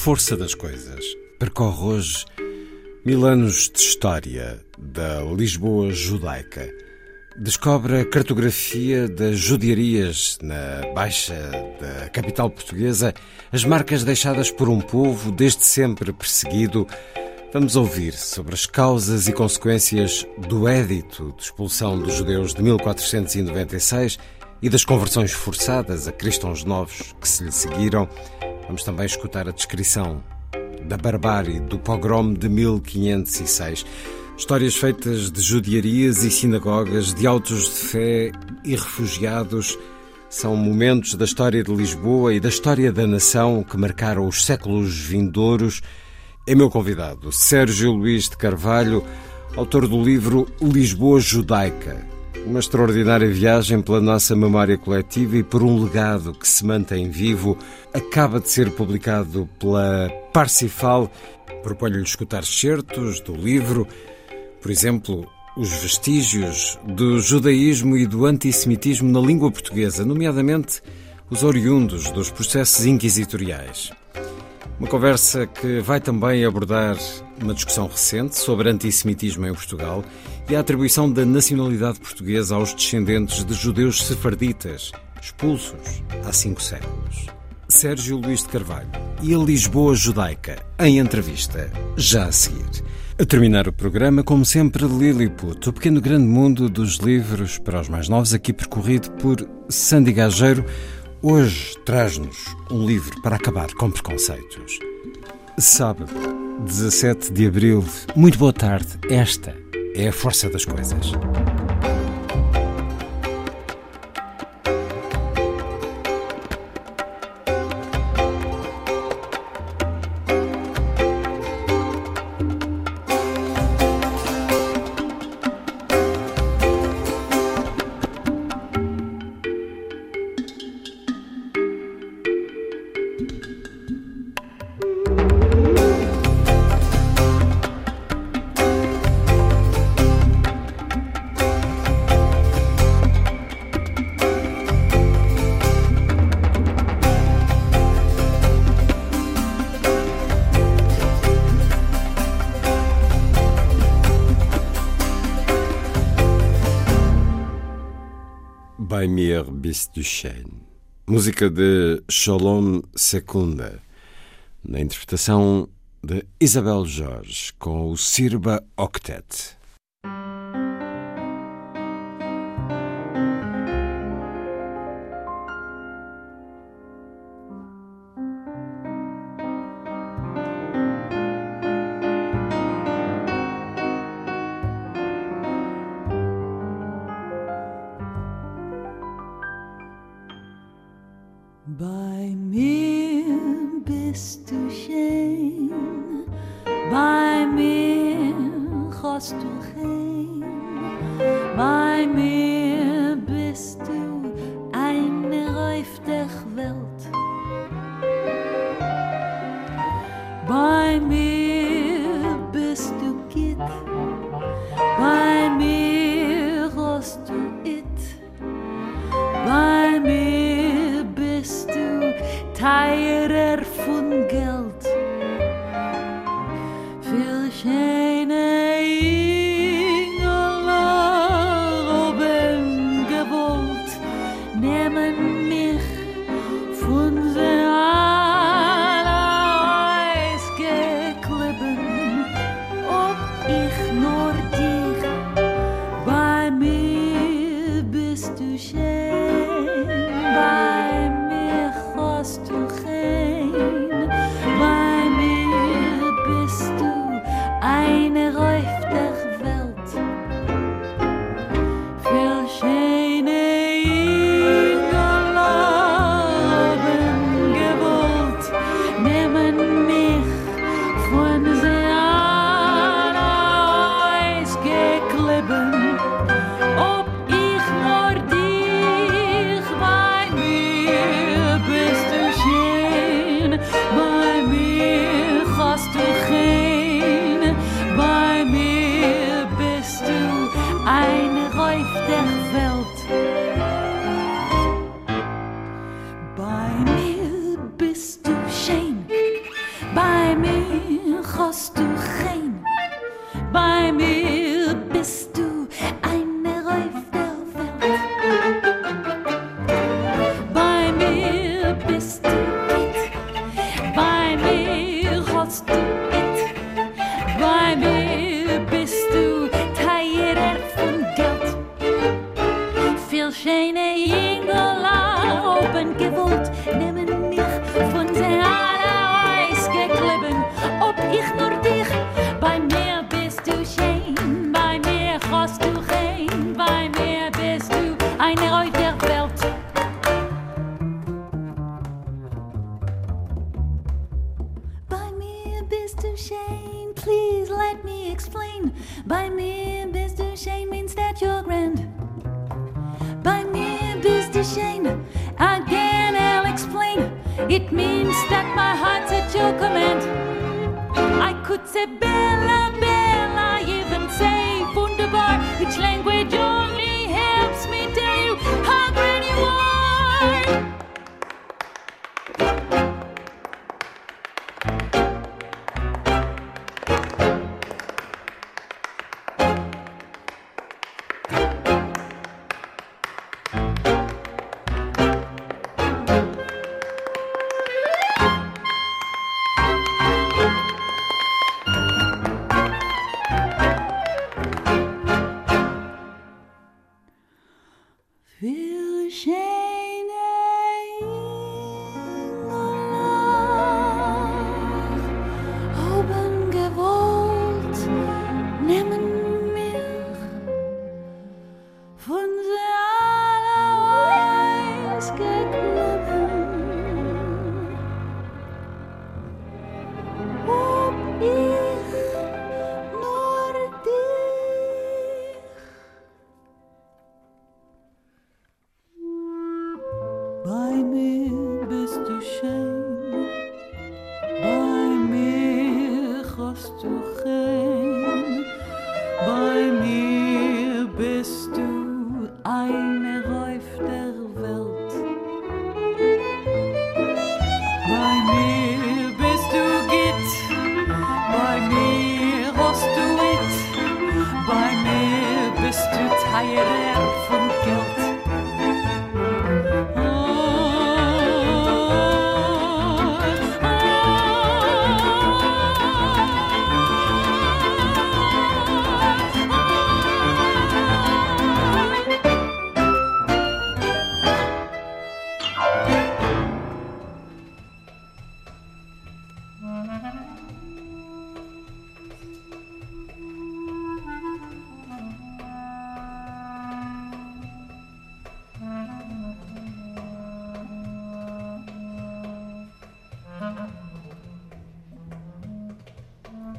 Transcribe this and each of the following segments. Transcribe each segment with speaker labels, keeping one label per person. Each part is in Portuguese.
Speaker 1: Força das coisas percorre hoje mil anos de história da Lisboa judaica. Descobre a cartografia das judiarias na Baixa da capital portuguesa, as marcas deixadas por um povo desde sempre perseguido. Vamos ouvir sobre as causas e consequências do Édito de expulsão dos judeus de 1496 e das conversões forçadas a cristãos novos que se lhe seguiram. Vamos também escutar a descrição da barbárie do pogrom de 1506. Histórias feitas de judiarias e sinagogas, de autos de fé e refugiados. São momentos da história de Lisboa e da história da nação que marcaram os séculos vindouros. É meu convidado, Sérgio Luís de Carvalho, autor do livro Lisboa Judaica, uma extraordinária viagem pela nossa memória coletiva e por um legado que se mantém vivo. Acaba de ser publicado pela Parsifal. Proponho-lhe escutar certos do livro, por exemplo, os vestígios do judaísmo e do antissemitismo na língua portuguesa, nomeadamente os oriundos dos processos inquisitoriais. Uma conversa que vai também abordar uma discussão recente sobre antissemitismo em Portugal e a atribuição da nacionalidade portuguesa aos descendentes de judeus sefarditas, expulsos há cinco séculos. Sérgio Luís de Carvalho e a Lisboa judaica, em entrevista, já a seguir. A terminar o programa, como sempre, Lilliput, o pequeno grande mundo dos livros para os mais novos, aqui percorrido por Sandy Gageiro, hoje traz-nos um livro para acabar com preconceitos. Sábado, 17 de abril, muito boa tarde. Esta é a força das coisas. Bei mir bist du. Música de Shalom Secunda, na interpretação de Isabel Jorge com o Sirba Octet.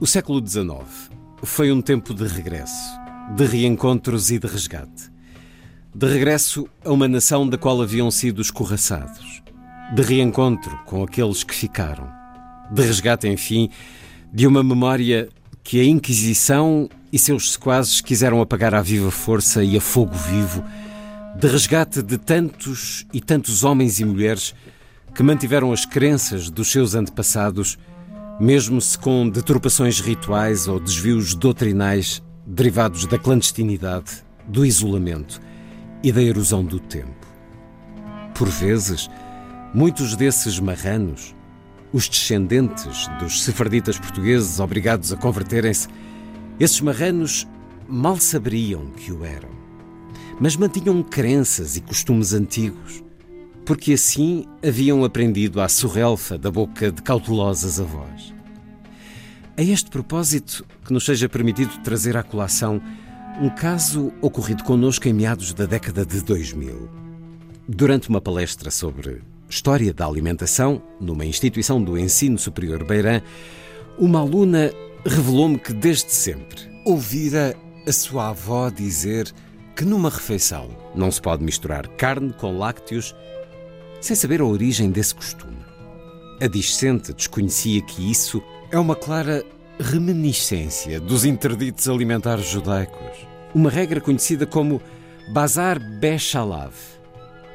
Speaker 1: O século XIX foi um tempo de regresso, de reencontros e de resgate. De regresso a uma nação da qual haviam sido escorraçados. De reencontro com aqueles que ficaram. De resgate, enfim, de uma memória que a Inquisição e seus sequazes quiseram apagar à viva força e a fogo vivo, de resgate de tantos e tantos homens e mulheres que mantiveram as crenças dos seus antepassados mesmo se com deturpações rituais ou desvios doutrinais derivados da clandestinidade, do isolamento e da erosão do tempo. Por vezes, muitos desses marranos, os descendentes dos sefarditas portugueses obrigados a converterem-se, esses marranos mal saberiam que o eram, mas mantinham crenças e costumes antigos, porque assim haviam aprendido à surrelfa da boca de cautelosas avós. A este propósito, que nos seja permitido trazer à colação um caso ocorrido connosco em meados da década de 2000. Durante uma palestra sobre História da Alimentação, numa instituição do ensino superior Beirã, uma aluna revelou-me que desde sempre ouvira a sua avó dizer que numa refeição não se pode misturar carne com lácteos sem saber a origem desse costume. A discente desconhecia que isso é uma clara reminiscência dos interditos alimentares judaicos, uma regra conhecida como Bazar Bechalav,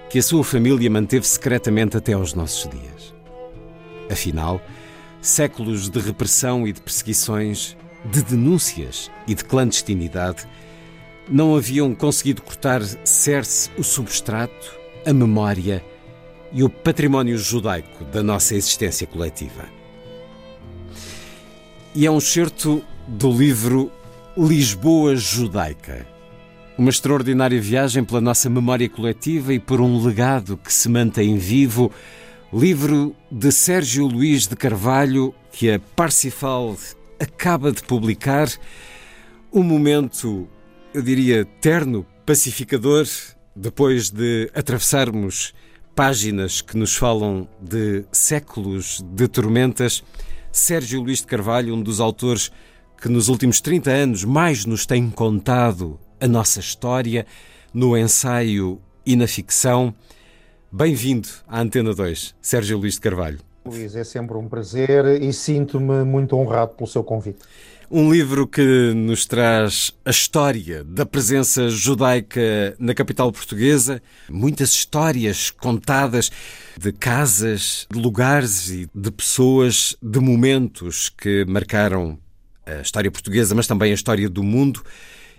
Speaker 1: que a sua família manteve secretamente até aos nossos dias. Afinal, séculos de repressão e de perseguições, de denúncias e de clandestinidade não haviam conseguido cortar cerce o substrato, a memória e o património judaico da nossa existência coletiva. E é um certo do livro Lisboa Judaica. Uma extraordinária viagem pela nossa memória coletiva e por um legado que se mantém vivo. Livro de Sérgio Luís de Carvalho, que a Parsifal acaba de publicar. Um momento, eu diria, terno, pacificador, depois de atravessarmos páginas que nos falam de séculos de tormentas. Sérgio Luís de Carvalho, um dos autores que nos últimos 30 anos mais nos tem contado a nossa história no ensaio e na ficção. Bem-vindo à Antena 2, Sérgio Luís de Carvalho.
Speaker 2: Luís, é sempre um prazer e sinto-me muito honrado pelo seu convite.
Speaker 1: Um livro que nos traz a história da presença judaica na capital portuguesa, muitas histórias contadas de casas, de lugares e de pessoas, de momentos que marcaram a história portuguesa, mas também a história do mundo.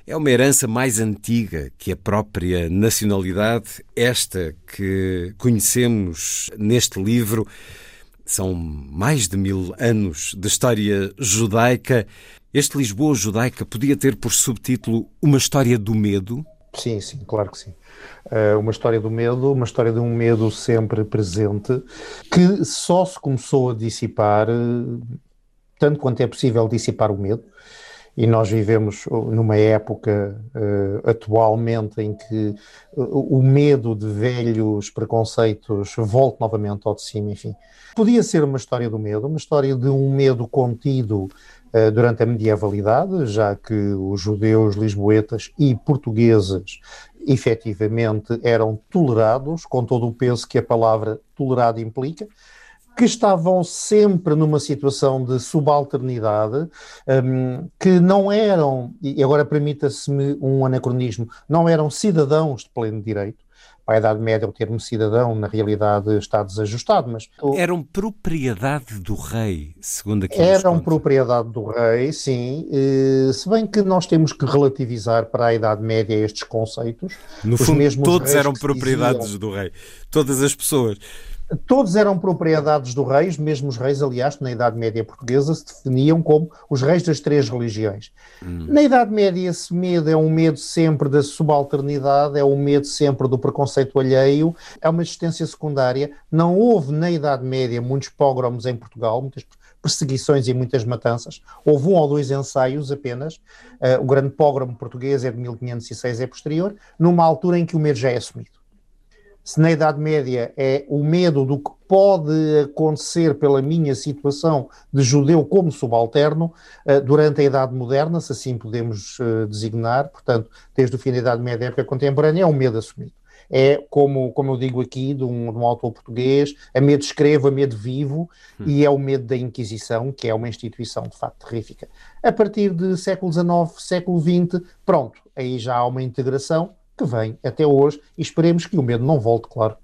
Speaker 1: É uma herança mais antiga que a própria nacionalidade, esta que conhecemos neste livro. São mais de mil anos de história judaica. Este Lisboa judaica podia ter por subtítulo Uma História do Medo?
Speaker 2: Sim, sim, claro que sim. Uh, uma história do medo, uma história de um medo sempre presente, que só se começou a dissipar, tanto quanto é possível dissipar o medo, e nós vivemos numa época uh, atualmente em que o medo de velhos preconceitos volta novamente ao de cima, enfim. Podia ser uma história do medo, uma história de um medo contido uh, durante a medievalidade, já que os judeus, lisboetas e portugueses efetivamente eram tolerados, com todo o peso que a palavra tolerado implica, que estavam sempre numa situação de subalternidade, um, que não eram, e agora permita-se-me um anacronismo, não eram cidadãos de pleno direito. Para a Idade Média, o termo cidadão, na realidade, está desajustado, mas...
Speaker 1: Eram propriedade do rei, segundo aqui
Speaker 2: Eram propriedade do rei, sim, se bem que nós temos que relativizar para a Idade Média estes conceitos.
Speaker 1: No fundo, todos eram propriedades diziam... do rei, todas as pessoas.
Speaker 2: Todos eram propriedades do reis, mesmo os reis, aliás, na Idade Média portuguesa se definiam como os reis das três religiões. Hum. Na Idade Média esse medo é um medo sempre da subalternidade, é um medo sempre do preconceito alheio, é uma existência secundária. Não houve na Idade Média muitos pogroms em Portugal, muitas perseguições e muitas matanças. Houve um ou dois ensaios apenas. Uh, o grande pogrom português é de 1506, é posterior, numa altura em que o medo já é assumido se na Idade Média é o medo do que pode acontecer pela minha situação de judeu como subalterno, eh, durante a Idade Moderna, se assim podemos eh, designar, portanto, desde o fim da Idade Média à época contemporânea, é um medo assumido. É, como, como eu digo aqui, de um, de um autor português, a medo escrevo, a medo vivo, hum. e é o medo da Inquisição, que é uma instituição de facto terrífica. A partir de século XIX, século XX, pronto, aí já há uma integração, que vem até hoje e esperemos que o medo não volte, claro.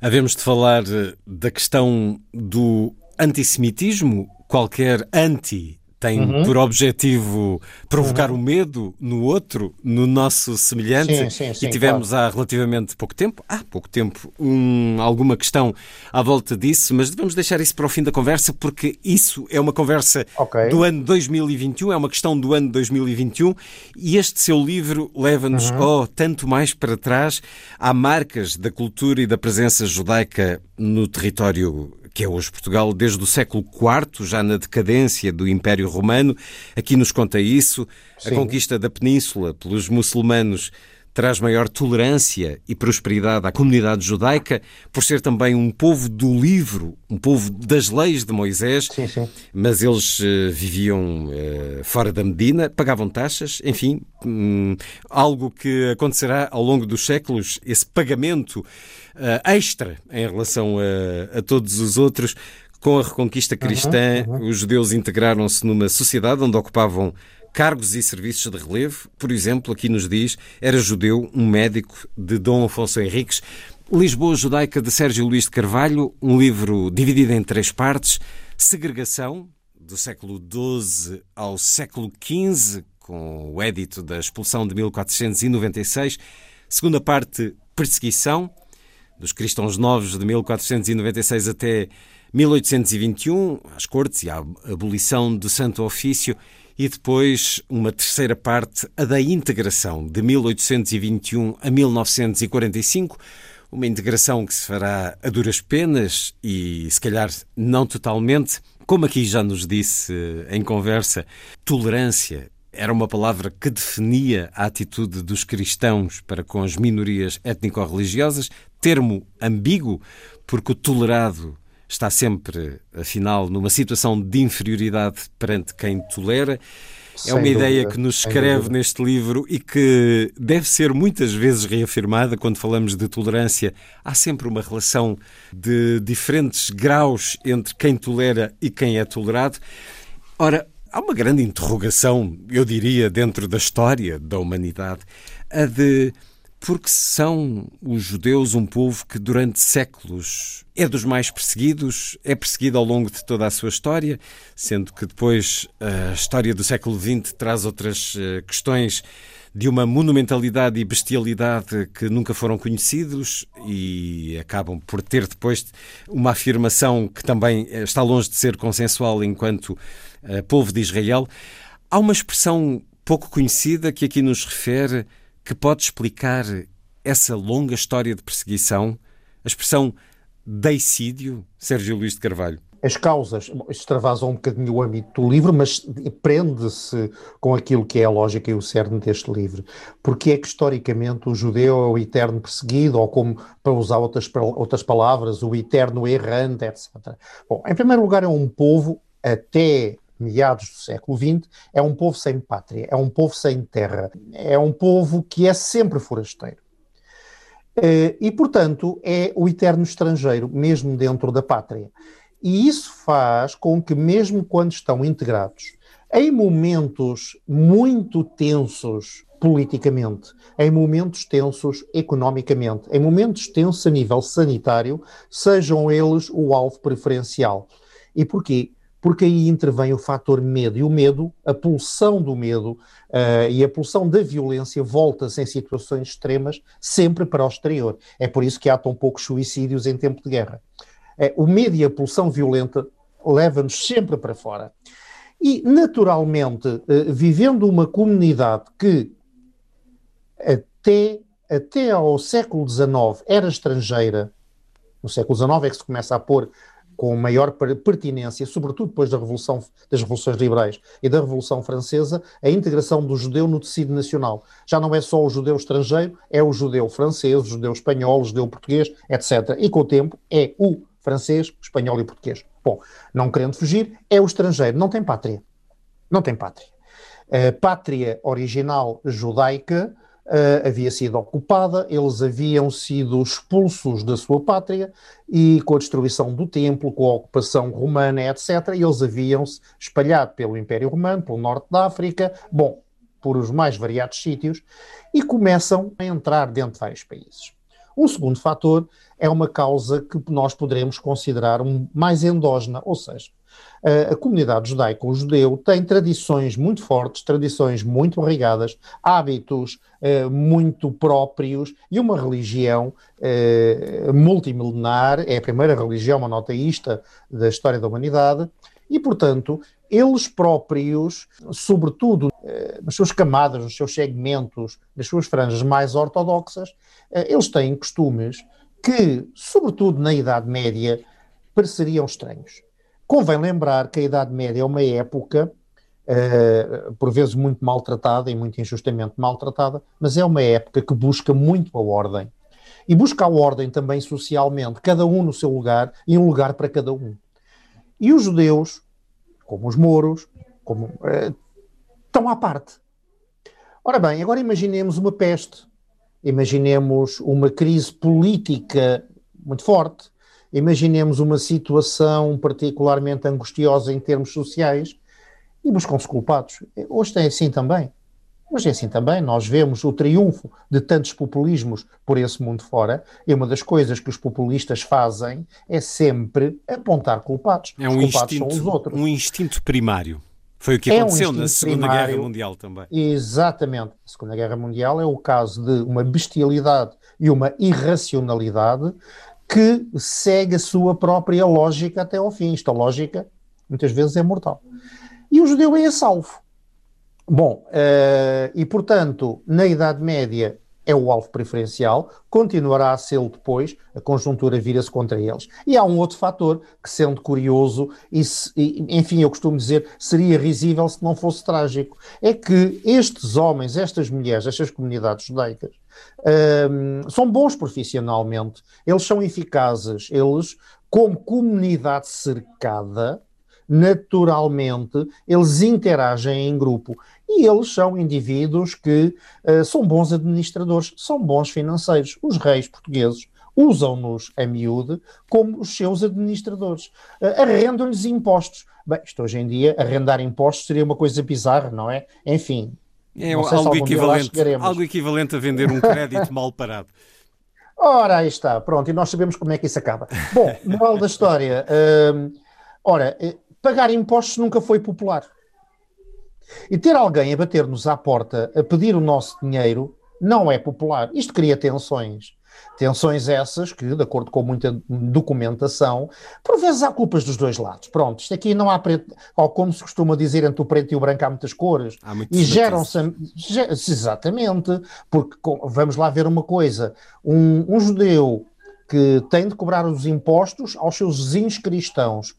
Speaker 1: Havemos de falar eh, da questão do antissemitismo. Qualquer anti tem uhum. por objetivo provocar uhum. o medo no outro, no nosso semelhante.
Speaker 2: Sim, sim, sim,
Speaker 1: e tivemos
Speaker 2: claro.
Speaker 1: há relativamente pouco tempo, há pouco tempo, um, alguma questão à volta disso, mas devemos deixar isso para o fim da conversa, porque isso é uma conversa
Speaker 2: okay.
Speaker 1: do ano 2021, é uma questão do ano 2021, e este seu livro leva-nos, uhum. oh, tanto mais para trás, há marcas da cultura e da presença judaica no território que é hoje Portugal, desde o século IV, já na decadência do Império Romano. Aqui nos conta isso. Sim. A conquista da Península pelos muçulmanos traz maior tolerância e prosperidade à comunidade judaica, por ser também um povo do livro, um povo das leis de Moisés,
Speaker 2: sim, sim.
Speaker 1: mas eles uh, viviam uh, fora da Medina, pagavam taxas, enfim, um, algo que acontecerá ao longo dos séculos, esse pagamento uh, extra em relação a, a todos os outros. Com a reconquista cristã, uhum, uhum. os judeus integraram-se numa sociedade onde ocupavam cargos e serviços de relevo. Por exemplo, aqui nos diz, era judeu um médico de Dom Afonso Henriques. Lisboa Judaica de Sérgio Luís de Carvalho, um livro dividido em três partes. Segregação, do século XII ao século XV, com o édito da expulsão de 1496. Segunda parte, perseguição, dos cristãos novos de 1496 até 1821, às cortes e a abolição do Santo Ofício e depois uma terceira parte, a da integração, de 1821 a 1945, uma integração que se fará a duras penas e, se calhar, não totalmente. Como aqui já nos disse em conversa, tolerância era uma palavra que definia a atitude dos cristãos para com as minorias étnico-religiosas, termo ambíguo, porque o tolerado está sempre, afinal, numa situação de inferioridade perante quem tolera. É uma dúvida, ideia que nos escreve neste livro e que deve ser muitas vezes reafirmada quando falamos de tolerância. Há sempre uma relação de diferentes graus entre quem tolera e quem é tolerado. Ora, há uma grande interrogação, eu diria, dentro da história da humanidade, a de porque são os judeus um povo que durante séculos é dos mais perseguidos, é perseguido ao longo de toda a sua história, sendo que depois a história do século XX traz outras eh, questões de uma monumentalidade e bestialidade que nunca foram conhecidos e acabam por ter depois uma afirmação que também eh, está longe de ser consensual enquanto uh, povo de Israel. Há uma expressão pouco conhecida que aqui nos refere que pode explicar essa longa história de perseguição, a expressão deicídio, Sérgio Luís de Carvalho?
Speaker 2: As causas extravasam um bocadinho o âmbito do livro, mas prende-se com aquilo que é a lógica e o cerne deste livro. Porque é que, historicamente, o judeu é o eterno perseguido, ou como, para usar outras, outras palavras, o eterno errante, etc. Bom, em primeiro lugar, é um povo, até meados do século XX, é um povo sem pátria, é um povo sem terra, é um povo que é sempre forasteiro. Eh, e, portanto, é o eterno estrangeiro, mesmo dentro da pátria. E isso faz com que, mesmo quando estão integrados, em momentos muito tensos politicamente, em momentos tensos economicamente, em momentos tensos a nível sanitário, sejam eles o alvo preferencial. E porquê? Porque aí intervém o fator medo. E o medo, a pulsão do medo uh, e a pulsão da violência volta-se em situações extremas sempre para o exterior. É por isso que há tão poucos suicídios em tempo de guerra. Uh, o medo e a pulsão violenta levam-nos sempre para fora. E, naturalmente, uh, vivendo uma comunidade que até, até ao século XIX era estrangeira, no século XIX é que se começa a pôr com maior pertinência, sobretudo depois da Revolução, das Revoluções Liberais e da Revolução Francesa, a integração do judeu no tecido nacional. Já não é só o judeu estrangeiro, é o judeu francês, o judeu espanhol, o judeu português, etc. E com o tempo é o francês, espanhol e português. Bom, não querendo fugir, é o estrangeiro, não tem pátria. Não tem pátria. A pátria original judaica uh, havia sido ocupada, eles haviam sido expulsos da sua pátria e com a destruição do templo, com a ocupação romana, etc., eles haviam-se espalhado pelo Império Romano, pelo norte da África, bom, por os mais variados sítios, e começam a entrar dentro de vários países. Um segundo fator é uma causa que nós poderemos considerar um, mais endógena, ou seja, a, comunidade judaica, o judeu, tem tradições muito fortes, tradições muito arraigadas, hábitos eh, muito próprios e uma religião eh, multimilenar, é a primeira religião monoteísta da história da humanidade, e, portanto, eles próprios, sobretudo eh, nas suas camadas, nos seus segmentos, nas suas franjas mais ortodoxas, eles têm costumes que, sobretudo na Idade Média, pareceriam estranhos. Convém lembrar que a Idade Média é uma época, uh, por vezes muito maltratada e muito injustamente maltratada, mas é uma época que busca muito a ordem. E busca a ordem também socialmente, cada um no seu lugar e um lugar para cada um. E os judeus, como os mouros, como, uh, estão à parte. Ora bem, agora imaginemos uma peste, imaginemos uma crise política muito forte, Imaginemos uma situação particularmente angustiosa em termos sociais e buscam-se culpados. Hoje tem assim também. Hoje é assim também. Nós vemos o triunfo de tantos populismos por esse mundo fora e uma das coisas que os populistas fazem é sempre apontar culpados.
Speaker 1: É um,
Speaker 2: culpados
Speaker 1: instinto, um instinto primário. Foi o que aconteceu é um na Segunda primário, Guerra Mundial também.
Speaker 2: Exatamente. A Segunda Guerra Mundial é o caso de uma bestialidade e uma irracionalidade que segue a sua própria lógica até ao fim. Esta lógica, muitas vezes, é mortal. E o judeu é salvo. Bom, uh, e portanto, na Idade Média é o alvo preferencial, continuará a ser depois, a conjuntura vira-se contra eles. E há um outro fator que, sendo curioso, e, se, e, enfim, eu costumo dizer, seria risível se não fosse trágico, é que estes homens, estas mulheres, estas comunidades judaicas, um, são bons profissionalmente, eles são eficazes, eles, como comunidade cercada, naturalmente, eles interagem em grupo e eles são indivíduos que uh, são bons administradores, são bons financeiros. Os reis portugueses usam-nos a miúde como os seus administradores. Uh, Arrendam-lhes impostos. Bem, isto hoje em dia, arrendar impostos seria uma coisa bizarra, não é? Enfim.
Speaker 1: É algo equivalente, algo equivalente a vender um crédito mal parado.
Speaker 2: Ora, aí está, pronto, e nós sabemos como é que isso acaba. Bom, moral da história. Uh, ora, pagar impostos nunca foi popular. E ter alguém a bater-nos à porta a pedir o nosso dinheiro não é popular. Isto cria tensões. Tensões essas que, de acordo com muita documentação, por vezes há culpas dos dois lados. Pronto, isto aqui não há preto, ou como se costuma dizer, entre o preto e o branco há muitas cores. Há e geram-se. Exatamente, porque vamos lá ver uma coisa: um, um judeu que tem de cobrar os impostos aos seus vizinhos cristãos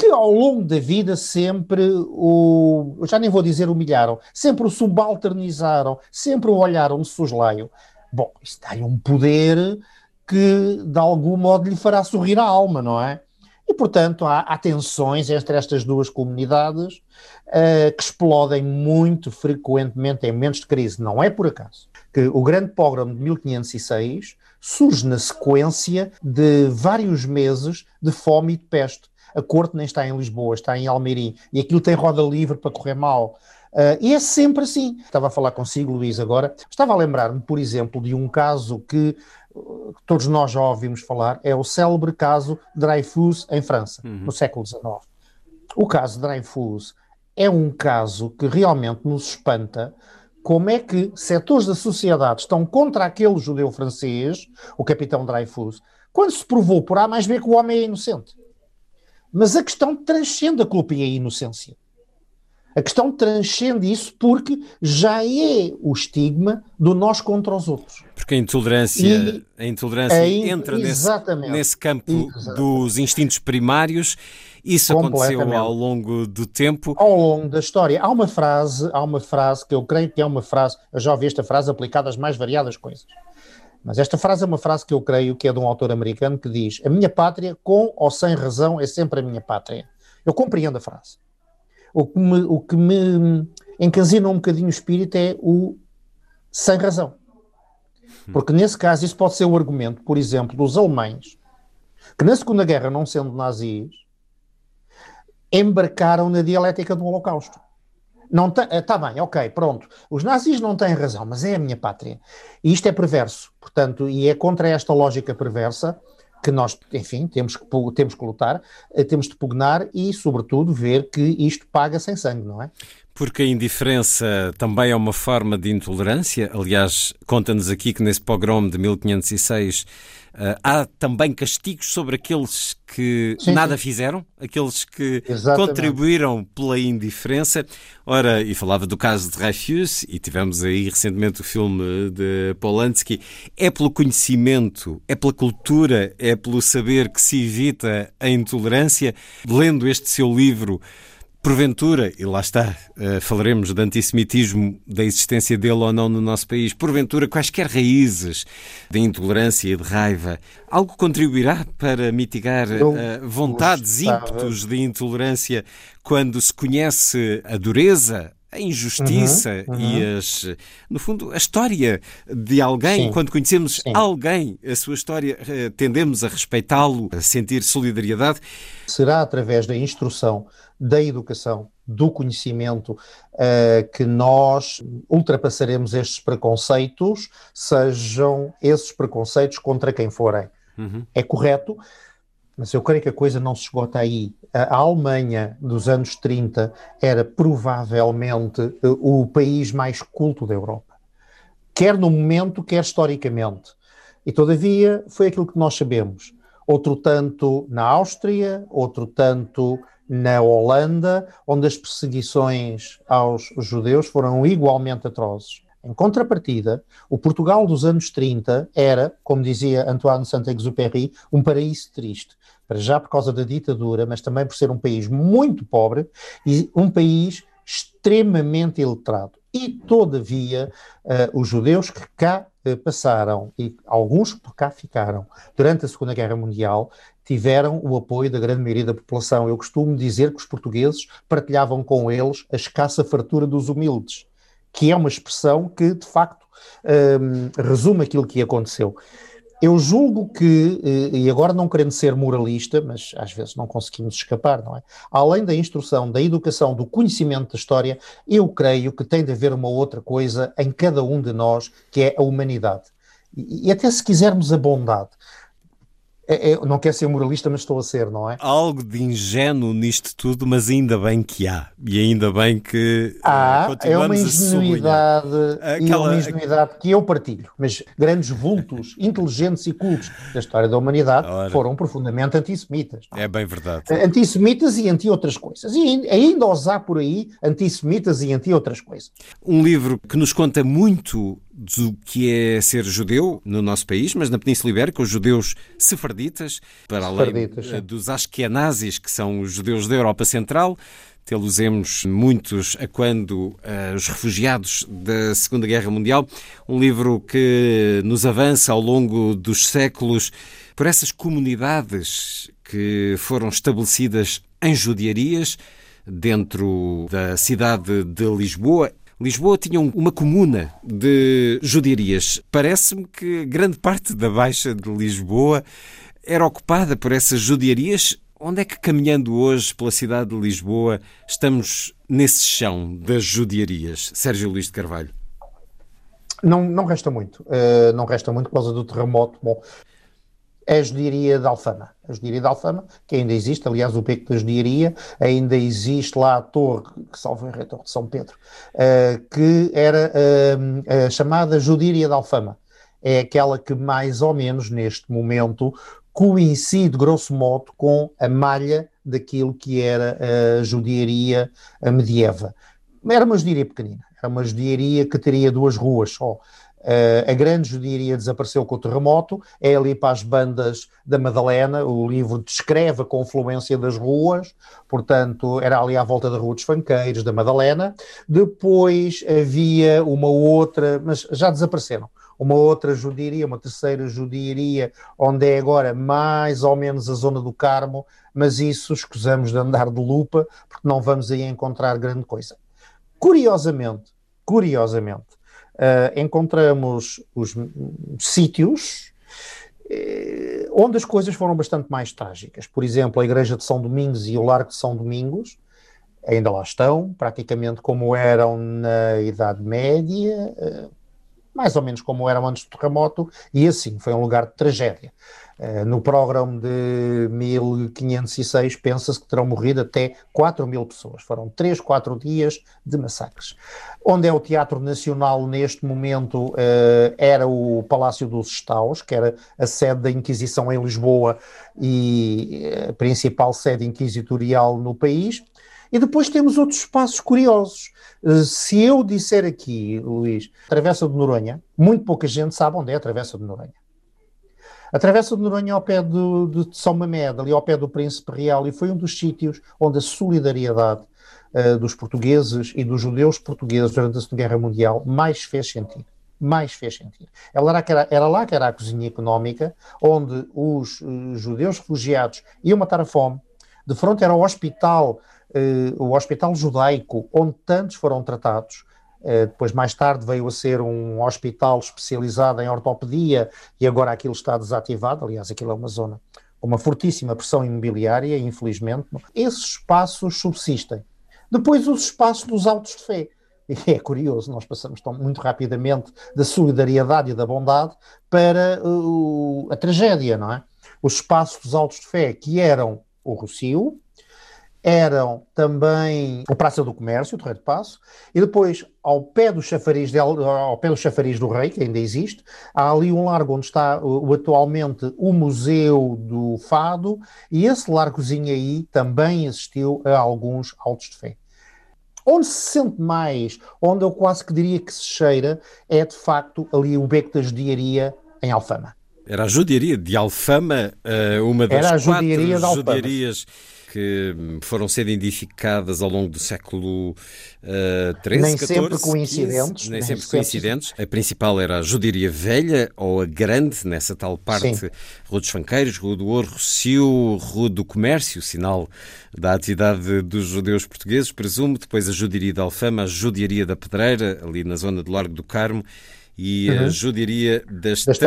Speaker 2: que ao longo da vida sempre o, já nem vou dizer humilharam, sempre o subalternizaram, sempre o olharam de soslaio. Bom, isto tem um poder que de algum modo lhe fará sorrir a alma, não é? E, portanto, há, há tensões entre estas duas comunidades uh, que explodem muito frequentemente em momentos de crise. Não é por acaso que o grande pogrom de 1506 surge na sequência de vários meses de fome e de peste a corte nem está em Lisboa, está em Almeirim, e aquilo tem roda livre para correr mal. Uh, e é sempre assim. Estava a falar consigo, Luís, agora. Estava a lembrar-me, por exemplo, de um caso que uh, todos nós já ouvimos falar, é o célebre caso Dreyfus em França, uhum. no século XIX. O caso Dreyfus é um caso que realmente nos espanta como é que setores da sociedade estão contra aquele judeu francês, o capitão Dreyfus, quando se provou por A mais B que o homem é inocente. Mas a questão transcende a culpa e a inocência. A questão transcende isso porque já é o estigma do nós contra os outros.
Speaker 1: Porque a intolerância, e, a intolerância in, entra nesse, nesse, campo exatamente. dos instintos primários. Isso aconteceu ao longo do tempo.
Speaker 2: Ao longo da história. Há uma frase, há uma frase que eu creio que é uma frase, eu já ouvi esta frase aplicada às mais variadas coisas. Mas esta frase é uma frase que eu creio que é de um autor americano que diz: A minha pátria, com ou sem razão, é sempre a minha pátria. Eu compreendo a frase. O que me, o que me encasina um bocadinho o espírito é o sem razão. Porque nesse caso isso pode ser o argumento, por exemplo, dos alemães, que na Segunda Guerra, não sendo nazis, embarcaram na dialética do Holocausto. Não está bem, ok, pronto. Os nazis não têm razão, mas é a minha pátria. E isto é perverso, portanto, e é contra esta lógica perversa que nós, enfim, temos que, temos que lutar, eh, temos de pugnar e, sobretudo, ver que isto paga sem sangue, não é?
Speaker 1: Porque a indiferença também é uma forma de intolerância. Aliás, conta-nos aqui que nesse pogrom de 1506 Uh, há também castigos sobre aqueles que sim, nada sim. fizeram, aqueles que Exatamente. contribuíram pela indiferença. Ora, e falava do caso de Dreyfus, e tivemos aí recentemente o filme de Polanski. É pelo conhecimento, é pela cultura, é pelo saber que se evita a intolerância. Lendo este seu livro, Porventura, e lá está, uh, falaremos de antissemitismo, da existência dele ou não no nosso país, porventura, quaisquer raízes de intolerância e de raiva, algo contribuirá para mitigar uh, vontades, ímpetos de intolerância quando se conhece a dureza, a injustiça uhum, uhum. e as, no fundo, a história de alguém. Sim, Quando conhecemos sim. alguém, a sua história, uh, tendemos a respeitá-lo, a sentir solidariedade.
Speaker 2: Será através da instrução da educação, do conhecimento, uh, que nós ultrapassaremos estes preconceitos, sejam esses preconceitos contra quem forem. Uhum. É correto, mas eu creio que a coisa não se esgota aí. A Alemanha dos anos 30 era provavelmente uh, o país mais culto da Europa, quer no momento, quer historicamente. E todavia foi aquilo que nós sabemos. Outro tanto na Áustria, outro tanto na Holanda, onde as perseguições aos judeus foram igualmente atrozes. Em contrapartida, o Portugal dos anos 30 era, como dizia Antoine Saint-Exupéry, um paraíso triste. Para já por causa da ditadura, mas também por ser um país muito pobre e um país extremamente iletrado. E, todavia, uh, os judeus que cá passaram, e alguns por cá ficaram, durante a Segunda Guerra Mundial, tiveram o apoio da grande maioria da população. Eu costumo dizer que os portugueses partilhavam com eles a escassa fartura dos humildes, que é uma expressão que, de facto, um, resume aquilo que aconteceu. Eu julgo que, eh, e agora não querendo ser moralista, mas às vezes não conseguimos escapar, não é? Além da instrução, da educação, do conhecimento da história, eu creio que tem de haver uma outra coisa em cada um de nós, que é a humanidade. E, e até se quisermos a bondade. É, é, não quero ser moralista, mas estou a ser, não é?
Speaker 1: Algo de ingênuo nisto tudo, mas ainda bem que há. E ainda bem que
Speaker 2: há, uh, é uma ingenuidade Aquela... uma ingenuidade que eu partilho. Mas grandes vultos, inteligentes e cultos da história da humanidade Ora. foram profundamente antissemitas.
Speaker 1: É? é bem verdade.
Speaker 2: Antissemitas e anti-outras coisas. E ainda os há por aí antissemitas e anti-outras coisas.
Speaker 1: Um livro que nos conta muito do que é ser judeu no nosso país, mas na Península Ibérica, os judeus sefarditas, para além é. dos ashkenazis, que são os judeus da Europa Central, tê-los muitos a quando uh, os refugiados da Segunda Guerra Mundial, um livro que nos avança ao longo dos séculos por essas comunidades que foram estabelecidas em judiarias dentro da cidade de Lisboa Lisboa tinha uma comuna de judiarias. Parece-me que grande parte da Baixa de Lisboa era ocupada por essas judiarias. Onde é que, caminhando hoje pela cidade de Lisboa, estamos nesse chão das judiarias? Sérgio Luís de Carvalho.
Speaker 2: Não, não resta muito. Uh, não resta muito por causa do terremoto. Bom, a judiaria de Alfama. A judiaria de Alfama, que ainda existe, aliás, o beco da judiaria, ainda existe lá a torre, que salvo em torre de São Pedro, uh, que era uh, a chamada judiaria de Alfama. É aquela que mais ou menos, neste momento, coincide, grosso modo, com a malha daquilo que era a judiaria medieval. Era uma judiaria pequenina, era uma judiaria que teria duas ruas só. Uh, a grande judiaria desapareceu com o terremoto, é ali para as bandas da Madalena, o livro descreve a confluência das ruas, portanto, era ali à volta da Rua dos Fanqueiros, da Madalena. Depois havia uma outra, mas já desapareceram, uma outra judiaria, uma terceira judiaria, onde é agora mais ou menos a zona do Carmo, mas isso escusamos de andar de lupa, porque não vamos aí encontrar grande coisa. Curiosamente, curiosamente, uh, encontramos os sítios eh, onde as coisas foram bastante mais trágicas. Por exemplo, a Igreja de São Domingos e o Largo de São Domingos, ainda lá estão, praticamente como eram na Idade Média, eh, mais ou menos como eram antes do terremoto, e assim, foi um lugar de tragédia. Eh, no programa de 1506, pensa-se que terão morrido até 4 mil pessoas. Foram 3, 4 dias de massacres. Onde é o Teatro Nacional neste momento eh, era o Palácio dos Estaus, que era a sede da Inquisição em Lisboa e eh, a principal sede inquisitorial no país. E depois temos outros espaços curiosos. Se eu disser aqui, Luís, Travessa de Noronha, muito pouca gente sabe onde é a Travessa de Noronha. A Travessa de Noronha ao pé do, de São Mamed, ali ao pé do Príncipe Real, e foi um dos sítios onde a solidariedade uh, dos portugueses e dos judeus portugueses durante a Segunda Guerra Mundial mais fez sentido. Mais fez sentido. Ela era, era lá que era a cozinha económica, onde os uh, judeus refugiados iam matar a fome. De frente era o hospital, o hospital judaico, onde tantos foram tratados eh, depois, mais tarde, veio a ser um hospital especializado em ortopedia e agora aquilo está desativado. Aliás, aquilo é uma zona com uma fortíssima pressão imobiliária, infelizmente. Esses espaços subsistem. Depois, os espaços dos autos de fé. É curioso, nós passamos tão, muito rapidamente da solidariedade e da bondade para uh, a tragédia, não é? Os espaços dos autos de fé, que eram o Rocio, eram também o Praça do Comércio, o Torre de Passo, e depois, ao pé do chafariz, de, ao pé do chafariz do Rei, que ainda existe, há ali um largo onde está o, atualmente o Museu do Fado, e esse largozinho aí também existiu a alguns autos de fé. Onde se sente mais, onde eu quase que diria que se cheira, é de facto ali o Beco da Judiaria em Alfama.
Speaker 1: Era a judiaria de Alfama, eh, uma das Era a judiaria quatro judiarias que foram sendo edificadas ao longo do século XIII, uh,
Speaker 2: Nem sempre coincidentes.
Speaker 1: nem, nem sempre coincidentes. A principal era a Judiaria Velha, ou a Grande, nessa tal parte, Sim. Rua dos Fanqueiros, Rua do Ouro, Rocio, Rua do Comércio, sinal da atividade dos judeus portugueses, presumo. Depois a Judiaria da Alfama, a Judiaria da Pedreira, ali na zona do Largo do Carmo, e uhum. a judiaria das, das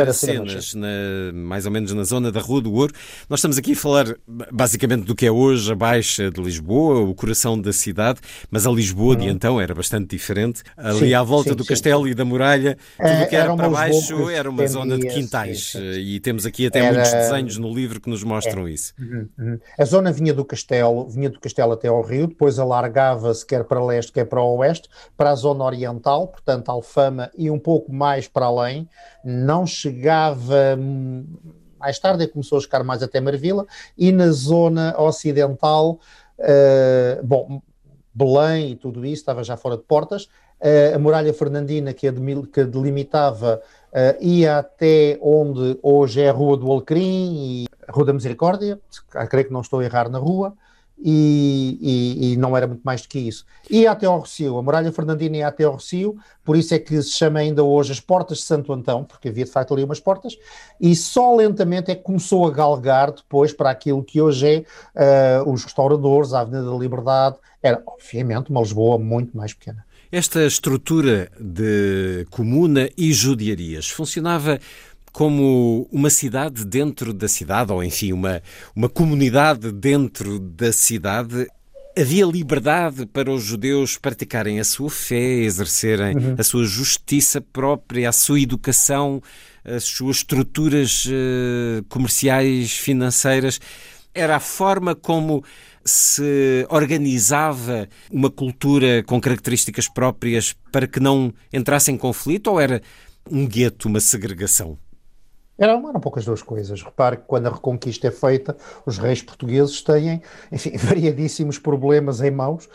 Speaker 1: na, mais ou menos na zona da Rua do Ouro. Nós estamos aqui a falar basicamente do que é hoje a Baixa de Lisboa, o coração da cidade, mas a Lisboa uhum. de então era bastante diferente. Ali sim, à volta sim, do sim, castelo e da muralha, tudo o que era, era para baixo era uma zona de quintais. E temos aqui até era... muitos desenhos no livro que nos mostram é. isso.
Speaker 2: Uhum, uhum. A zona vinha do castelo, vinha do castelo até ao rio, depois alargava-se quer para leste, quer para o oeste, para a zona oriental, portanto Alfama e um pouco mais mais para além, não chegava. Mais tarde começou a chegar mais até Marvila e na zona ocidental, uh, bom, Belém e tudo isso estava já fora de portas. Uh, a muralha fernandina que, que delimitava uh, ia até onde hoje é a Rua do Alecrim e a Rua da Misericórdia, creio que não estou a errar na rua e, e, e, não era muito mais do que isso. E até ao Rocio, a muralha fernandina ia até ao Rocio, por isso é que se chama ainda hoje as Portas de Santo Antão, porque havia de facto ali umas portas, e só lentamente é que começou a galgar depois para aquilo que hoje é uh, os restauradores, a Avenida da Liberdade, era obviamente uma Lisboa muito mais pequena.
Speaker 1: Esta estrutura de comuna e judiarias funcionava como uma cidade dentro da cidade, ou enfim, uma, uma comunidade dentro da cidade. Havia liberdade para os judeus praticarem a sua fé, exercerem uhum. a sua justiça própria, a sua educação, as suas estruturas uh, comerciais, financeiras. Era a forma como se organizava uma cultura com características próprias para que não entrasse em conflito ou era um gueto, uma segregação?
Speaker 2: Eram, eram poucas duas coisas. Repare que quando a reconquista é feita, os reis portugueses têm, enfim, variadíssimos problemas em mãos,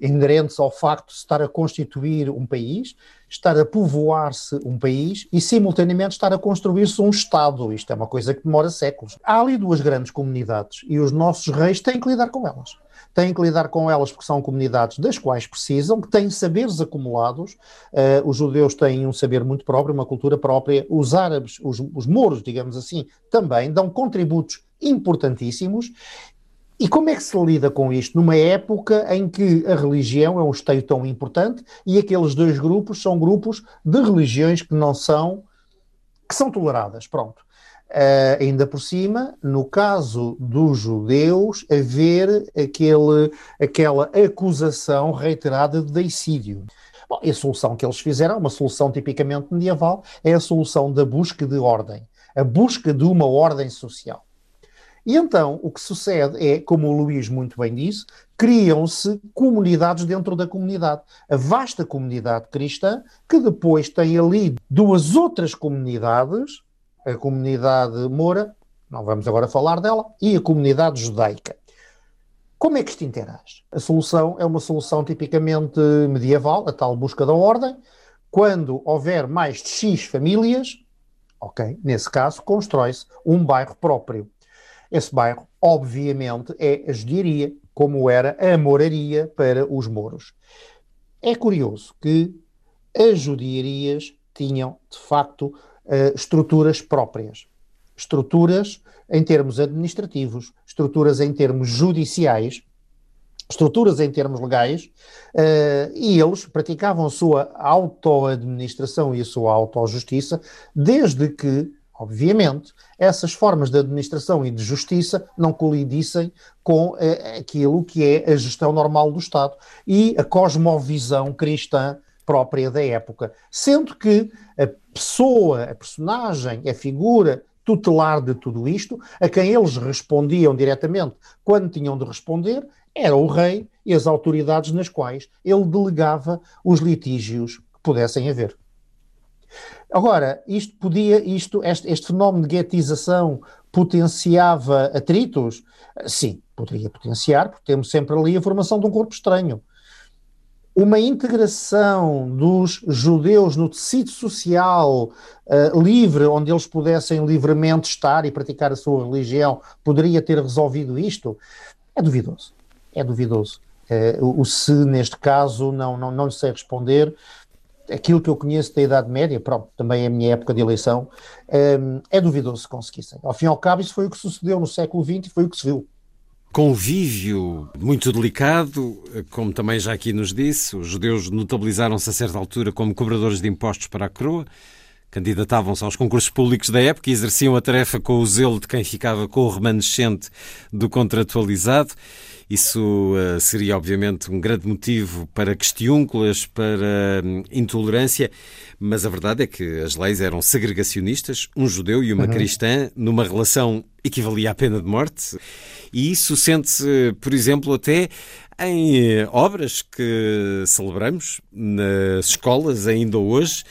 Speaker 2: inerentes ao facto de estar a constituir um país, estar a povoar-se um país e, simultaneamente, estar a construir-se um Estado. Isto é uma coisa que demora séculos. Há ali duas grandes comunidades e os nossos reis têm que lidar com elas têm que lidar com elas porque são comunidades das quais precisam, que têm saberes acumulados. Uh, os judeus têm um saber muito próprio, uma cultura própria. Os árabes, os, os mouros, digamos assim, também dão contributos importantíssimos. E como é que se lida com isto numa época em que a religião é um esteio tão importante e aqueles dois grupos são grupos de religiões que não são que são toleradas, pronto. Uh, ainda por cima, no caso dos judeus, haver aquele, aquela acusação reiterada de deicídio. Bom, e a solução que eles fizeram, uma solução tipicamente medieval, é a solução da busca de ordem, a busca de uma ordem social. E então o que sucede é, como o Luís muito bem disse, criam-se comunidades dentro da comunidade. A vasta comunidade cristã, que depois tem ali duas outras comunidades, a comunidade moura, não vamos agora falar dela, e a comunidade judaica. Como é que isto interage? A solução é uma solução tipicamente medieval, a tal busca da ordem. Quando houver mais de X famílias, ok, nesse caso, constrói-se um bairro próprio. Esse bairro, obviamente, é a judiaria, como era a moraria para os moros. É curioso que as judiarias tinham, de facto, uh, estruturas próprias. Estruturas em termos administrativos, estruturas em termos judiciais, estruturas em termos legais, uh, e eles praticavam a sua autoadministração e a sua autojustiça, desde que Obviamente, essas formas de administração e de justiça não colidissem com eh, aquilo que é a gestão normal do Estado e a cosmovisão cristã própria da época. Sendo que a pessoa, a personagem, a figura tutelar de tudo isto, a quem eles respondiam diretamente quando tinham de responder, era o rei e as autoridades nas quais ele delegava os litígios que pudessem haver. Agora, isto podia, isto, este, este fenómeno de guetização potenciava atritos? Sim, poderia potenciar, porque temos sempre ali a formação de um corpo estranho. Uma integração dos judeus no tecido social uh, livre, onde eles pudessem livremente estar e praticar a sua religião, poderia ter resolvido isto? É duvidoso. É duvidoso. Uh, o se, neste caso, não, não, não lhe sei responder, aquilo que eu conheço da Idade Média, pronto, também é a minha época de eleição, um, é duvidoso se conseguissem. Ao fim e ao cabo, isso foi o que sucedeu no século XX e foi o que se viu.
Speaker 1: Convívio muito delicado, como também já aqui nos disse, os judeus notabilizaram-se a certa altura como cobradores de impostos para a coroa, candidatavam-se aos concursos públicos da época e exerciam a tarefa com o zelo de quem ficava com o remanescente do contratualizado isso uh, seria, obviamente, um grande motivo para questiúnculas, para hum, intolerância, mas a verdade é que as leis eram segregacionistas, um judeu e uma uhum. cristã, numa relação equivalia à pena de morte, e isso sente-se, por exemplo, até em eh, obras que celebramos nas escolas ainda hoje.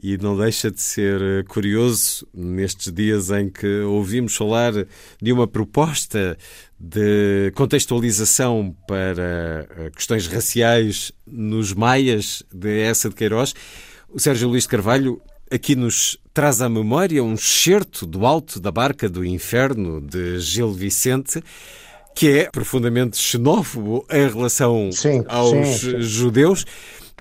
Speaker 1: E não deixa de ser eh, curioso nestes dias em que ouvimos falar de uma proposta de contextualização para eh, questões raciais nos maias de essa de Queiroz. O Sérgio Luís de Carvalho aqui nos traz à memória um excerto do Alto da Barca do Inferno de Gil Vicente que é profundamente xenófobo em relação sim, aos sim, sim. judeus.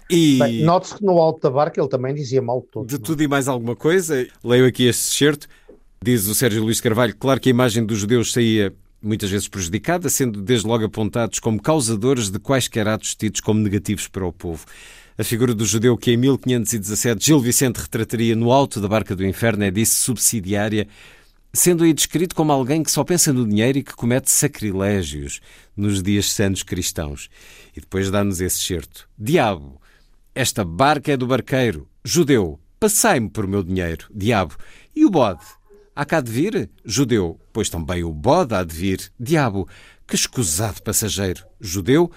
Speaker 2: E note-se que no alto da barca ele também dizia mal de tudo.
Speaker 1: De tudo e mais alguma coisa. Leio aqui este certo. Diz o Sérgio Luís Carvalho, claro que a imagem dos judeus saía muitas vezes prejudicada, sendo desde logo apontados como causadores de quaisquer atos tidos como negativos para o povo. A figura do judeu que em 1517 Gil Vicente retrataria no alto da barca do inferno é disso subsidiária, sendo aí descrito como alguém que só pensa no dinheiro e que comete sacrilégios nos dias santos cristãos. E depois dá-nos esse certo. Diabo, esta barca é do barqueiro. Judeu, passai-me por meu dinheiro. Diabo. E o bode? Há cá de vir? Judeu. Pois também o bode há de vir. Diabo. Que escusado passageiro. Judeu.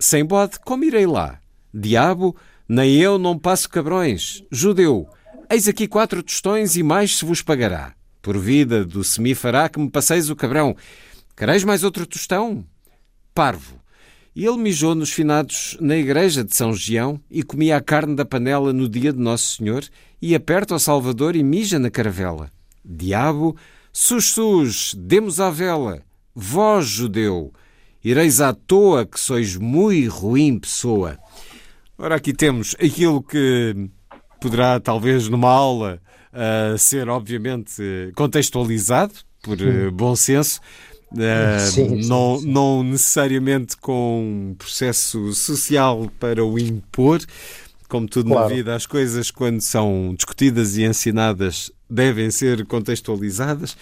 Speaker 1: Sem bode, como irei lá? Diabo. Nem eu não passo cabrões. Judeu. Eis aqui quatro tostões e mais se vos pagará. Por vida do semi fará que me passeis o cabrão. Quereis mais outro tostão? Parvo. E ele mijou nos finados na igreja de São Gião e comia a carne da panela no dia de Nosso Senhor e aperta ao Salvador e mija na caravela. Diabo, sus sus, demos à vela, vós, judeu, ireis à toa que sois muito ruim pessoa. Ora, aqui temos aquilo que poderá, talvez, numa aula, uh, ser, obviamente, contextualizado por uh, bom senso, Uh, sim, sim, não, sim. não necessariamente com um processo social para o impor, como tudo claro. na vida, as coisas, quando são discutidas e ensinadas, devem ser contextualizadas,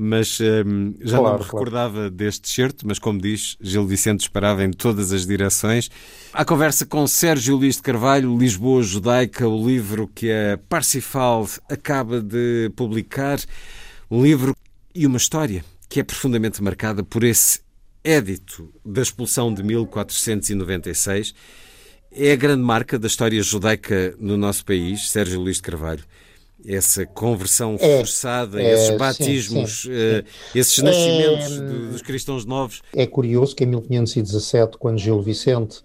Speaker 1: mas hum, já
Speaker 2: Claro,
Speaker 1: não me
Speaker 2: claro.
Speaker 1: recordava deste certo, mas como diz, Gil Vicente disparava em todas as direções. A conversa com Sérgio Luís de Carvalho, Lisboa Judaica, o livro que a Parsifal acaba de publicar, um livro e uma história que é profundamente marcada por esse édito da expulsão de 1496. É a grande marca da história judaica no nosso país, Sérgio Luís de Carvalho. Essa conversão
Speaker 2: É,
Speaker 1: forçada,
Speaker 2: é,
Speaker 1: esses
Speaker 2: sim,
Speaker 1: batismos,
Speaker 2: sim,
Speaker 1: eh, esses
Speaker 2: É,
Speaker 1: nascimentos de- dos cristãos novos.
Speaker 2: É curioso que em 1517, quando Gil Vicente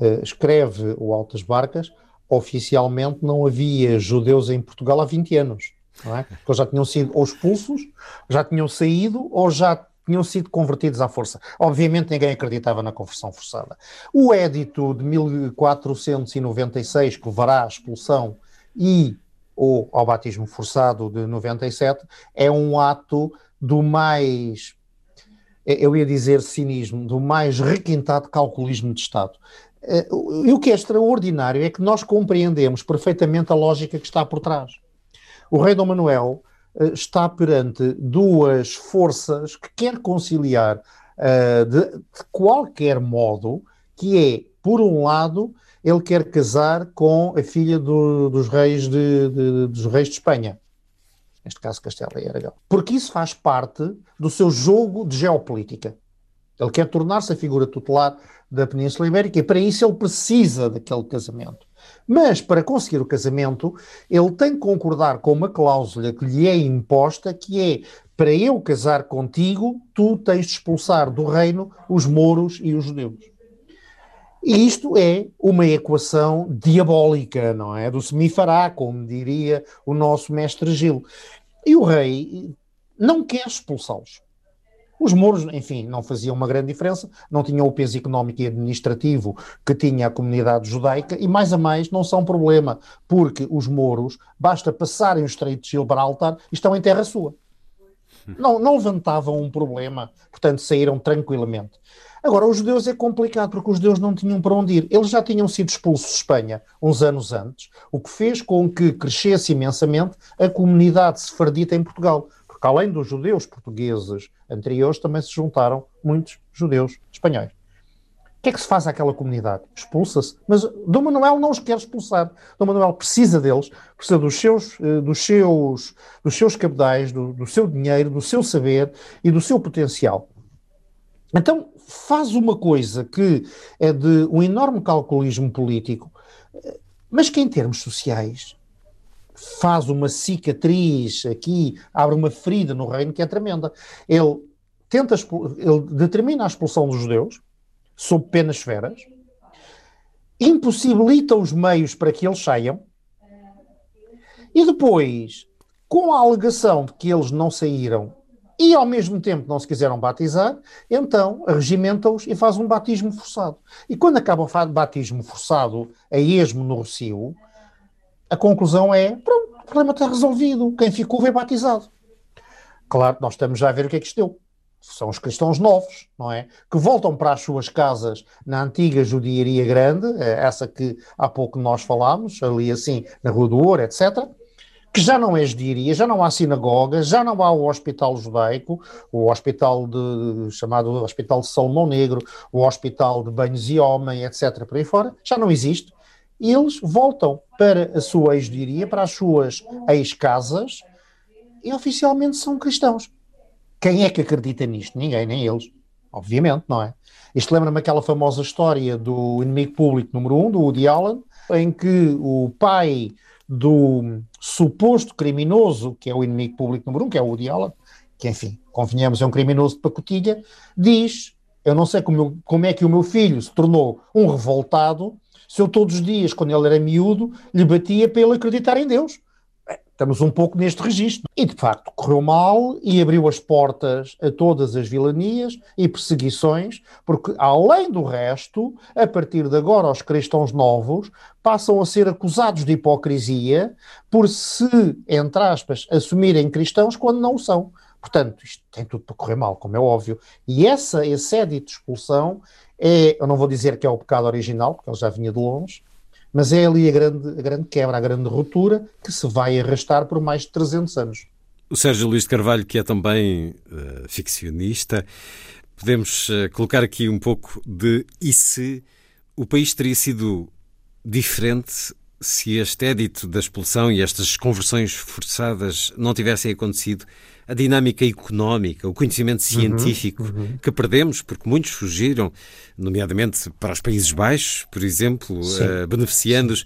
Speaker 2: eh, escreve o Altas Barcas, oficialmente não havia judeus em Portugal há 20 anos. Não é? Porque já tinham sido ou expulsos, já tinham saído ou já tinham sido convertidos à força. Obviamente ninguém acreditava na conversão forçada. O édito de 1496, que levará à expulsão e ou ao batismo forçado de 97, é um ato do mais eu ia dizer cinismo, do mais requintado calculismo de Estado. Eh, E o que é extraordinário é que nós compreendemos perfeitamente a lógica que está por trás. O rei Dom Manuel eh, está perante duas forças que quer conciliar eh, de, de qualquer modo, que é, por um lado, ele quer casar com a filha do- dos, reis de, de- dos reis de Espanha neste caso Castelo e Aragão. Porque isso faz parte do seu jogo de geopolítica. Ele quer tornar-se a figura tutelar da Península Ibérica e para isso ele precisa daquele casamento. Mas para conseguir o casamento, ele tem que concordar com uma cláusula que lhe é imposta, que é para eu casar contigo, tu tens de expulsar do reino os mouros e os judeus. E isto é uma equação diabólica, não é? Do semifará, como diria o nosso mestre Gil. E o rei não quer expulsá-los. Os mouros, enfim, não faziam uma grande diferença, não tinham o peso económico e administrativo que tinha a comunidade judaica, e mais a mais não são problema, porque os mouros, basta passarem o Estreito de Gibraltar estão em terra sua. Não, não levantavam um problema, portanto saíram tranquilamente. Agora, os judeus é complicado, porque os judeus não tinham para onde ir. Eles já tinham sido expulsos de Espanha uns anos antes, o que fez com que crescesse imensamente a comunidade sefardita em Portugal. Porque além dos judeus portugueses anteriores, também se juntaram muitos judeus espanhóis. O que é que se faz àquela comunidade? Expulsa-se. Mas Dom Manuel não os quer expulsar. Dom Manuel precisa deles, precisa dos seus, eh, dos seus, dos seus cabedais, do, do seu dinheiro, do seu saber e do seu potencial. Então faz uma coisa que é de um enorme calculismo político, mas que em termos sociais faz uma cicatriz aqui, abre uma ferida no reino que é tremenda. Ele tenta, ele determina a expulsão dos judeus sob penas severas, impossibilita os meios para que eles saiam e depois, com a alegação de que eles não saíram e ao mesmo tempo não se quiseram batizar, então regimenta-os e faz um batismo forçado. E quando acaba o batismo forçado a esmo no Rocio, a conclusão é: pronto, o problema está resolvido, quem ficou foi batizado. Claro, nós estamos já a ver o que é que isto deu. São os cristãos novos, não é? Que voltam para as suas casas na antiga judiaria grande, eh, essa que há pouco nós falámos, ali assim, na Rua do Ouro, etc que já não é judiaria, já não há sinagoga, já não há o hospital judaico, o hospital de, chamado Hospital de Salomão Negro, o hospital de banhos e homem, etc., por aí fora, já não existe. E eles voltam para a sua ex-judiaria, para as suas ex-casas, e oficialmente são cristãos. Quem é que acredita nisto? Ninguém, nem eles. Obviamente, não é? Isto lembra-me aquela famosa história do inimigo público número um, do Woody Allen, em que o pai do suposto criminoso, que é o inimigo público número um, que é o Woody Allen, que enfim, convenhamos, é um criminoso de pacotilha, diz, eu não sei como, como é que o meu filho se tornou um revoltado, se eu todos os dias, quando ele era miúdo, lhe batia para ele acreditar em Deus. Estamos um pouco neste registro. E de facto correu mal e abriu as portas a todas as vilanias e perseguições, porque além do resto, a partir de agora, os cristãos novos passam a ser acusados de hipocrisia por se, entre aspas, assumirem cristãos quando não o são. Portanto, isto tem tudo para correr mal, como é óbvio. E essa, esse édito de expulsão é, eu não vou dizer que é o pecado original, porque ele já vinha de longe, Mas é ali a grande, a grande quebra, a grande ruptura que se vai arrastar por mais de 300 anos.
Speaker 1: O Sérgio Luís de Carvalho, que é também uh, ficcionista, podemos uh, colocar aqui um pouco de e se o país teria sido diferente se este édito da expulsão e estas conversões forçadas não tivessem acontecido, a dinâmica económica, o conhecimento uhum, científico uhum, uhum. que perdemos, porque muitos fugiram, nomeadamente para os Países Baixos, por exemplo, uh, beneficiando-os.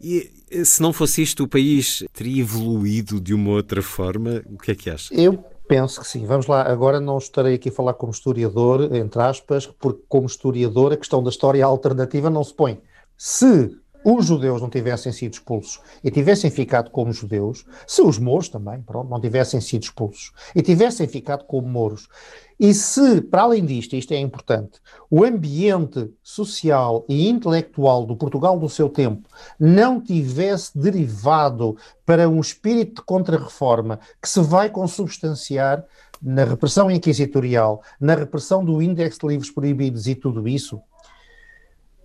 Speaker 1: E se não fosse isto, o país teria evoluído de uma outra forma? O que é que acha?
Speaker 2: Eu penso que sim. Vamos lá, agora não estarei aqui a falar como historiador, entre aspas, porque como historiador a questão da história alternativa não se põe. Se os judeus não tivessem sido expulsos e tivessem ficado como judeus, se os mouros também, pronto, não tivessem sido expulsos e tivessem ficado como mouros, e se, para além disto, isto é importante, o ambiente social e intelectual do Portugal do seu tempo não tivesse derivado para um espírito de contra-reforma que se vai consubstanciar na repressão inquisitorial, na repressão do índice de livros proibidos e tudo isso,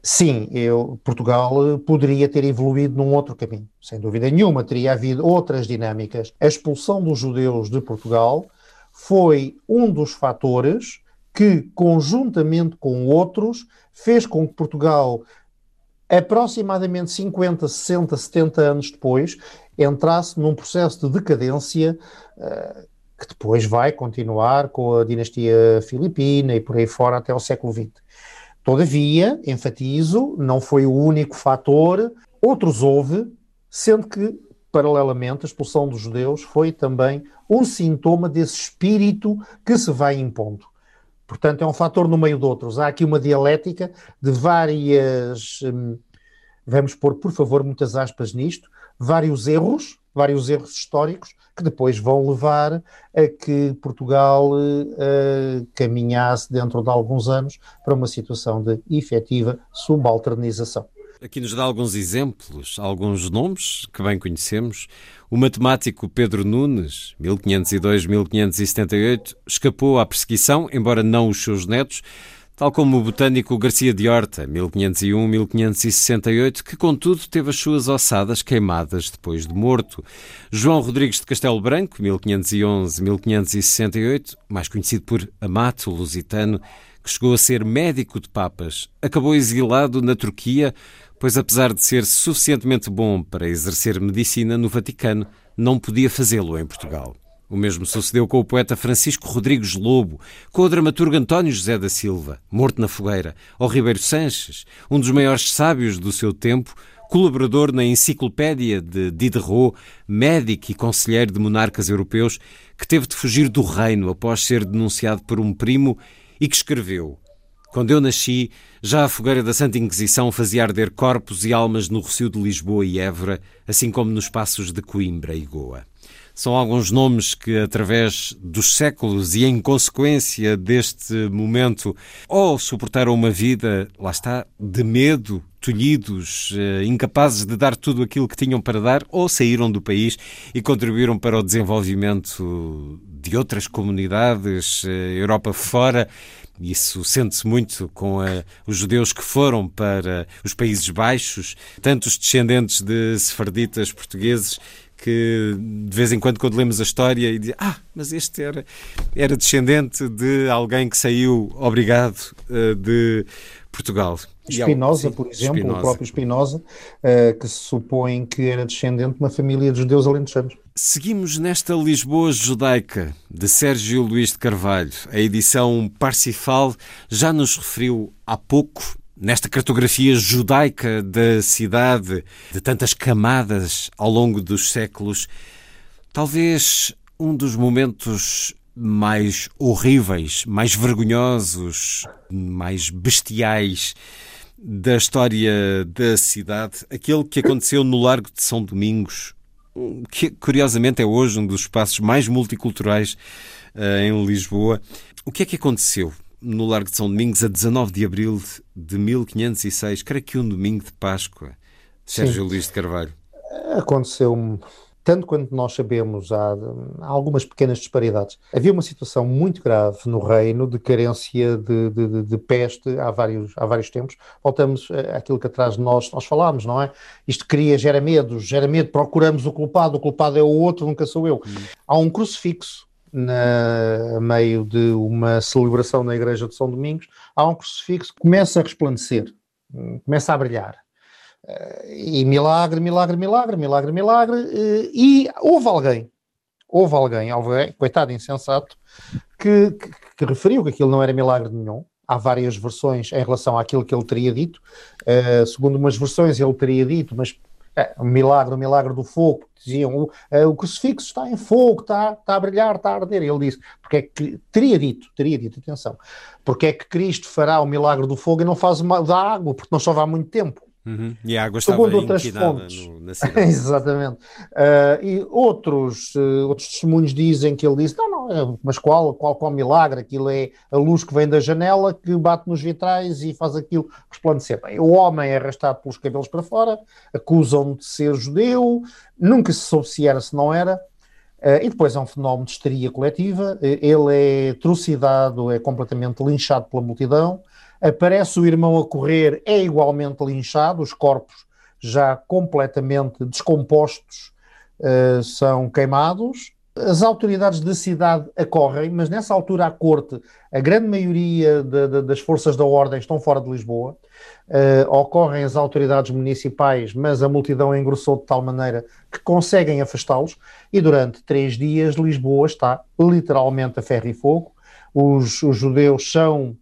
Speaker 2: Sim, eu, Portugal eh, poderia ter evoluído num outro caminho, sem dúvida nenhuma, teria havido outras dinâmicas. A expulsão dos judeus de Portugal foi um dos fatores que, conjuntamente com outros, fez com que Portugal, aproximadamente 50, 60, 70 anos depois, entrasse num processo de decadência uh, que depois vai continuar com a dinastia filipina e por aí fora até o século XX. Todavia, enfatizo, não foi o único fator, outros houve, sendo que, paralelamente, a expulsão dos judeus foi também um sintoma desse espírito que se vai impondo. Portanto, é um fator no meio de outros. Há aqui uma dialética de várias. Hum, vamos pôr, por favor, muitas aspas nisto, vários erros, vários erros históricos que depois vão levar a que Portugal uh, caminhasse dentro de alguns anos para uma situação de efetiva subalternização.
Speaker 1: Aqui nos dá alguns exemplos, alguns nomes que bem conhecemos. O matemático Pedro Nunes, 1502-1578, escapou à perseguição, embora não os seus netos tal como o botânico Garcia de Horta, 1501-1568, que contudo teve as suas ossadas queimadas depois de morto. João Rodrigues de Castelo Branco, 1511-1568, mais conhecido por Amato Lusitano, que chegou a ser médico de papas, acabou exilado na Turquia, pois apesar de ser suficientemente bom para exercer medicina no Vaticano, não podia fazê-lo em Portugal. O mesmo sucedeu com o poeta Francisco Rodrigues Lobo, com o dramaturgo António José da Silva, morto na fogueira, ou Ribeiro Sanches, um dos maiores sábios do seu tempo, colaborador na enciclopédia de Diderot, médico e conselheiro de monarcas europeus, que teve de fugir do reino após ser denunciado por um primo e que escreveu quando eu nasci, já a fogueira da Santa Inquisição fazia arder corpos e almas no Rocio de Lisboa e Évora, assim como nos passos de Coimbra e Goa. São alguns nomes que, através dos séculos e em consequência deste momento, ou suportaram uma vida, lá está, de medo, tolhidos, eh, incapazes de dar tudo aquilo que tinham para dar, ou saíram do país e contribuíram para o desenvolvimento de outras comunidades, eh, Europa fora. Isso sente-se muito com a, eh, os judeus que foram para os Países Baixos, tanto os descendentes de sefarditas portugueses que de vez em quando, quando lemos a história e diz, ah, mas este era, era descendente de alguém que saiu, obrigado, eh, de Portugal.
Speaker 2: Spinoza, por exemplo, Spinoza. o próprio Spinoza, uh, que se supõe que era descendente de uma família de judeus alentejanos.
Speaker 1: Seguimos nesta Lisboa judaica de Sérgio Luís de Carvalho. A edição Parsifal já nos referiu há pouco nesta cartografia judaica da cidade, de tantas camadas ao longo dos séculos, talvez um dos momentos mais horríveis, mais vergonhosos, mais bestiais da história da cidade, aquele que aconteceu no Largo de São Domingos, que curiosamente é hoje um dos espaços mais multiculturais uh, em Lisboa. O que é que aconteceu? No Largo de São Domingos a 19 de abril de 1506, creio que um domingo de Páscoa. Sérgio Sim. Luís de Carvalho.
Speaker 2: Aconteceu tanto quanto nós sabemos, há, há, algumas pequenas disparidades. Havia uma situação muito grave no reino de carência de, de, de, peste há vários, há vários tempos. Voltamos àquilo que atrás de nós, nós falámos, não é? Isto cria, gera medo, gera medo, procuramos o culpado, o culpado é o outro, nunca sou eu. Hum. Há um crucifixo na, a meio de uma celebração na igreja de São Domingos, há um crucifixo que começa a resplandecer, começa a brilhar. E milagre, milagre, milagre, milagre, milagre. Eh, e houve alguém, houve alguém, alguém coitado insensato, que, que, que, referiu que aquilo não era milagre nenhum. Há várias versões em relação àquilo que ele teria dito. Uh, segundo umas versões, ele teria dito, mas o milagre, o milagre do fogo, diziam, o, uh, o crucifixo está em fogo, está, está a brilhar, está a arder. Ele disse, porque é que, teria dito, teria dito, atenção, porque é que Cristo fará o milagre do fogo e não faz da água, porque não chove há muito tempo.
Speaker 1: Uhum. E a água estava Segundo outras fontes. No, na cidade.
Speaker 2: Exatamente. Uh, e outros, uh, outros testemunhos dizem que ele disse: não, não, é, mas qual, qual, qual milagre? Aquilo é a luz que vem da janela que bate nos vitrais e faz aquilo resplandecer. Bem, o homem é arrastado pelos cabelos para fora, acusam-no de ser judeu, nunca se soube se era, se não era. Uh, e depois é um fenómeno de histeria coletiva. ele é trucidado, é completamente linchado pela multidão aparece o irmão a correr, é igualmente linchado, os corpos já completamente descompostos uh, são queimados. As autoridades da cidade acorrem, mas nessa altura a corte, a grande maioria de, de, das forças da ordem estão fora de Lisboa. Uh, ocorrem as autoridades municipais, mas a multidão engrossou de tal maneira que conseguem afastá-los. E durante três dias Lisboa está literalmente a ferro e fogo. Os, os judeus são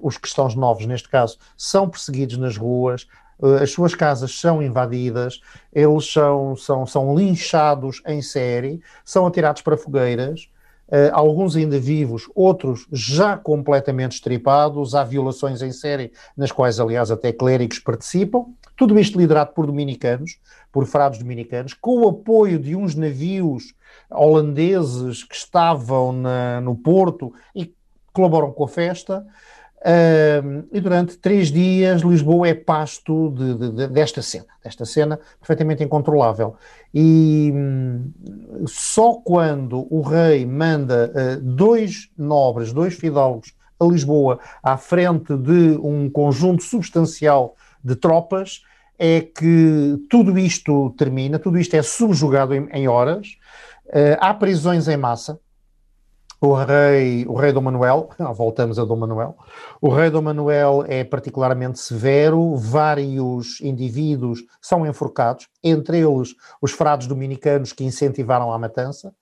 Speaker 2: os cristãos novos, neste caso, são perseguidos nas ruas, eh, as suas casas são invadidas, eles são, são, são linchados em série, são atirados para fogueiras, uh, alguns ainda vivos, outros já completamente estripados, há violações em série, nas quais, aliás, até clérigos participam. Tudo isto liderado por dominicanos, por frados dominicanos, com o apoio de uns navios holandeses que estavam na, no Porto e colaboram com a festa. Uh, e durante três dias Lisboa é pasto de, de, de, desta cena, desta cena perfeitamente incontrolável. E hum, só quando o rei manda uh, dois nobres, dois fidalgos a Lisboa à frente de um conjunto substancial de tropas, é que tudo isto termina, tudo isto é subjugado em, em horas. Uh, há prisões em massa, o rei, o rei Dom Manuel, voltamos a Dom Manuel, o rei Dom Manuel é particularmente severo, vários indivíduos são enforcados, entre eles os frades dominicanos que incentivaram a matança,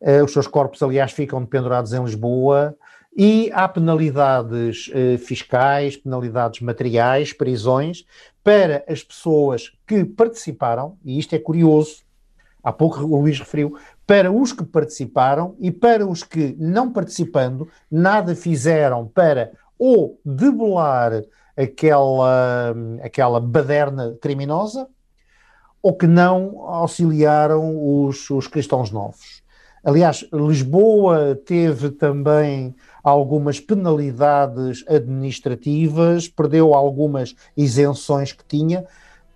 Speaker 2: uh, os seus corpos, aliás, ficam pendurados em Lisboa, e há penalidades uh, fiscais, penalidades materiais, prisões, para as pessoas que participaram, e isto é curioso, há pouco o Luís referiu, para os que participaram e para os que, não participando, nada fizeram para ou debelar aquela, aquela baderna criminosa ou que não auxiliaram os, os cristãos novos. Aliás, Lisboa teve também algumas penalidades administrativas, perdeu algumas isenções que tinha,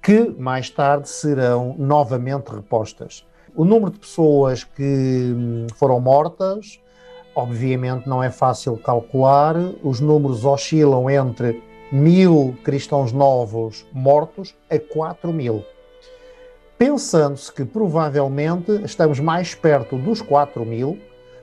Speaker 2: que mais tarde serão novamente repostas. O número de pessoas que hum, foram mortas, obviamente não é fácil calcular, os números oscilam entre mil cristãos novos mortos a 4 mil. Pensando-se que provavelmente estamos mais perto dos 4 mil,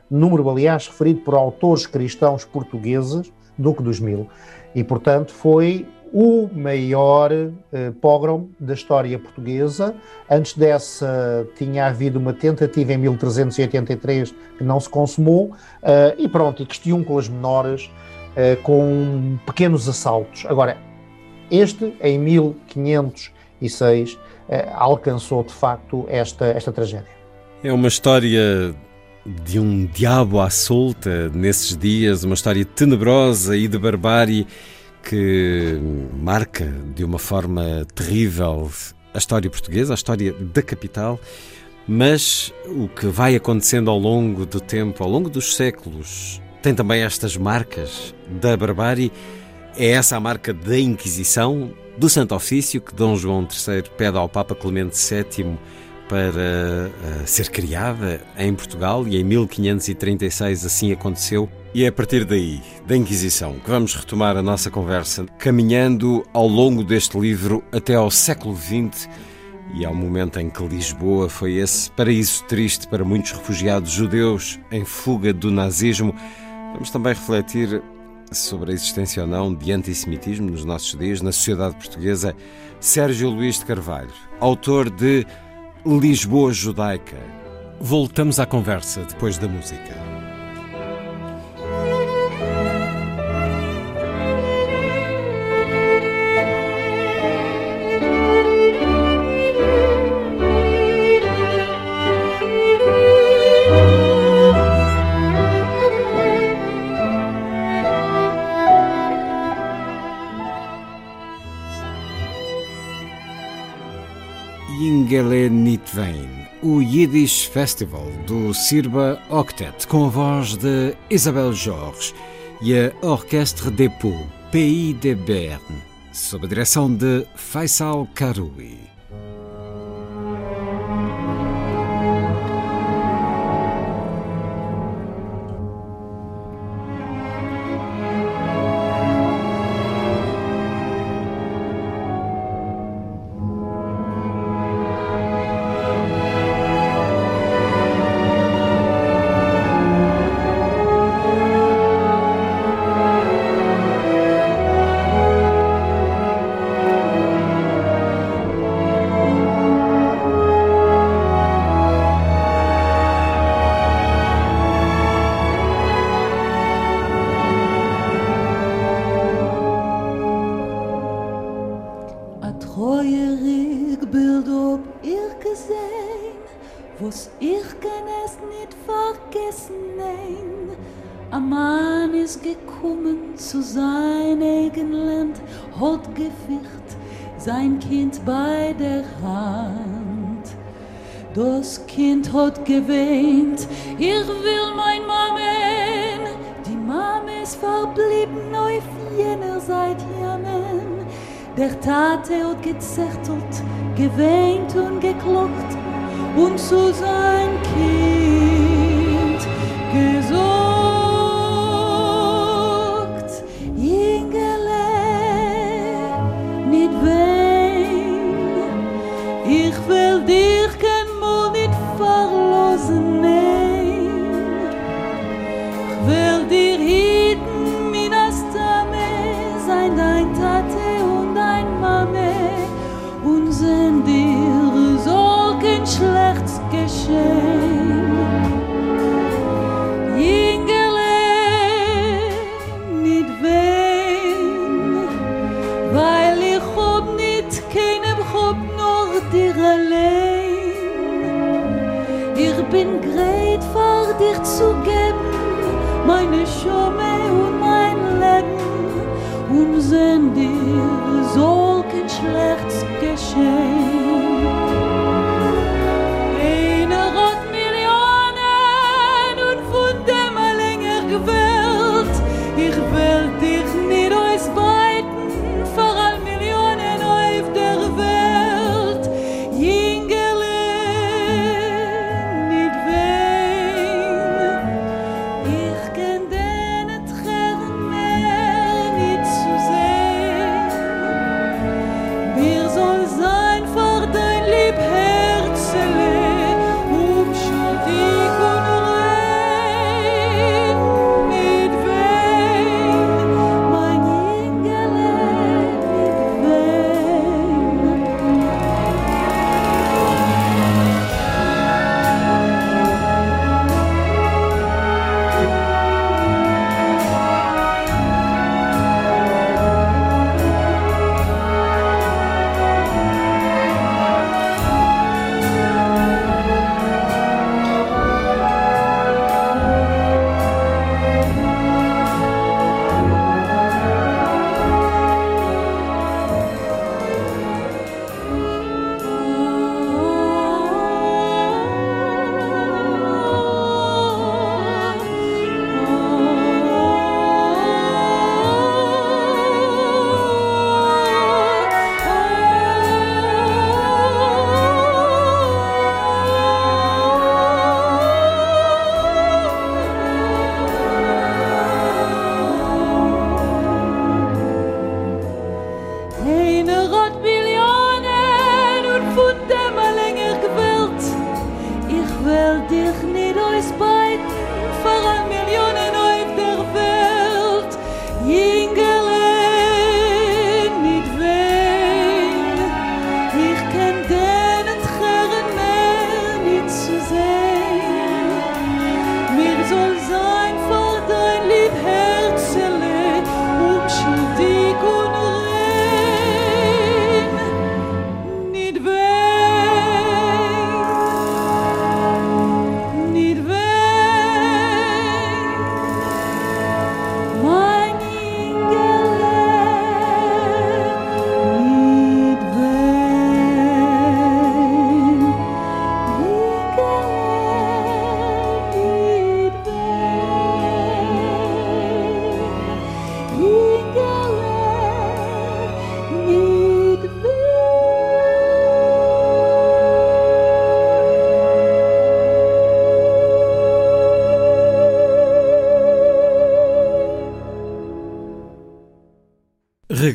Speaker 2: número aliás referido por autores cristãos portugueses, do que dos mil. E portanto foi o maior uh, pogrom da história portuguesa. Antes dessa, tinha havido uma tentativa em 1383 que não se consumou, uh, e pronto, e questiúnculas menores uh, com pequenos assaltos. Agora, este, em 1506, alcançou de facto esta, esta tragédia.
Speaker 1: É uma história de um diabo à solta nesses dias, uma história tenebrosa e de barbárie que marca de uma forma terrível a história portuguesa, a história da capital, mas o que vai acontecendo ao longo do tempo, ao longo dos séculos, tem também estas marcas da barbárie. É essa a marca da Inquisição, do Santo Ofício, que Dom João III pede ao Papa Clemente VII para uh, ser criada em Portugal e em 1536 assim aconteceu. E é a partir daí, da Inquisição, que vamos retomar a nossa conversa, caminhando ao longo deste livro até ao século XX e ao momento em que Lisboa foi esse paraíso triste para muitos refugiados judeus em fuga do nazismo. Vamos também refletir sobre a existência ou não de antissemitismo nos nossos dias, na sociedade portuguesa. Sérgio Luís de Carvalho, autor de Lisboa Judaica. Voltamos à conversa depois da música. Nitvein, o Yiddish Festival do Sirba Octet, com a voz de Isabel Jorge e a Orchestre Depot, Pays de Berne, sob a direção de Faisal Karoui.
Speaker 3: Hat geweint, ich will mein Mamen. Die Mame ist verblieben auf jener seit Jamen. Der Tate hat gezechtelt, geweint und geklockt und zu sein Kind gesorgt.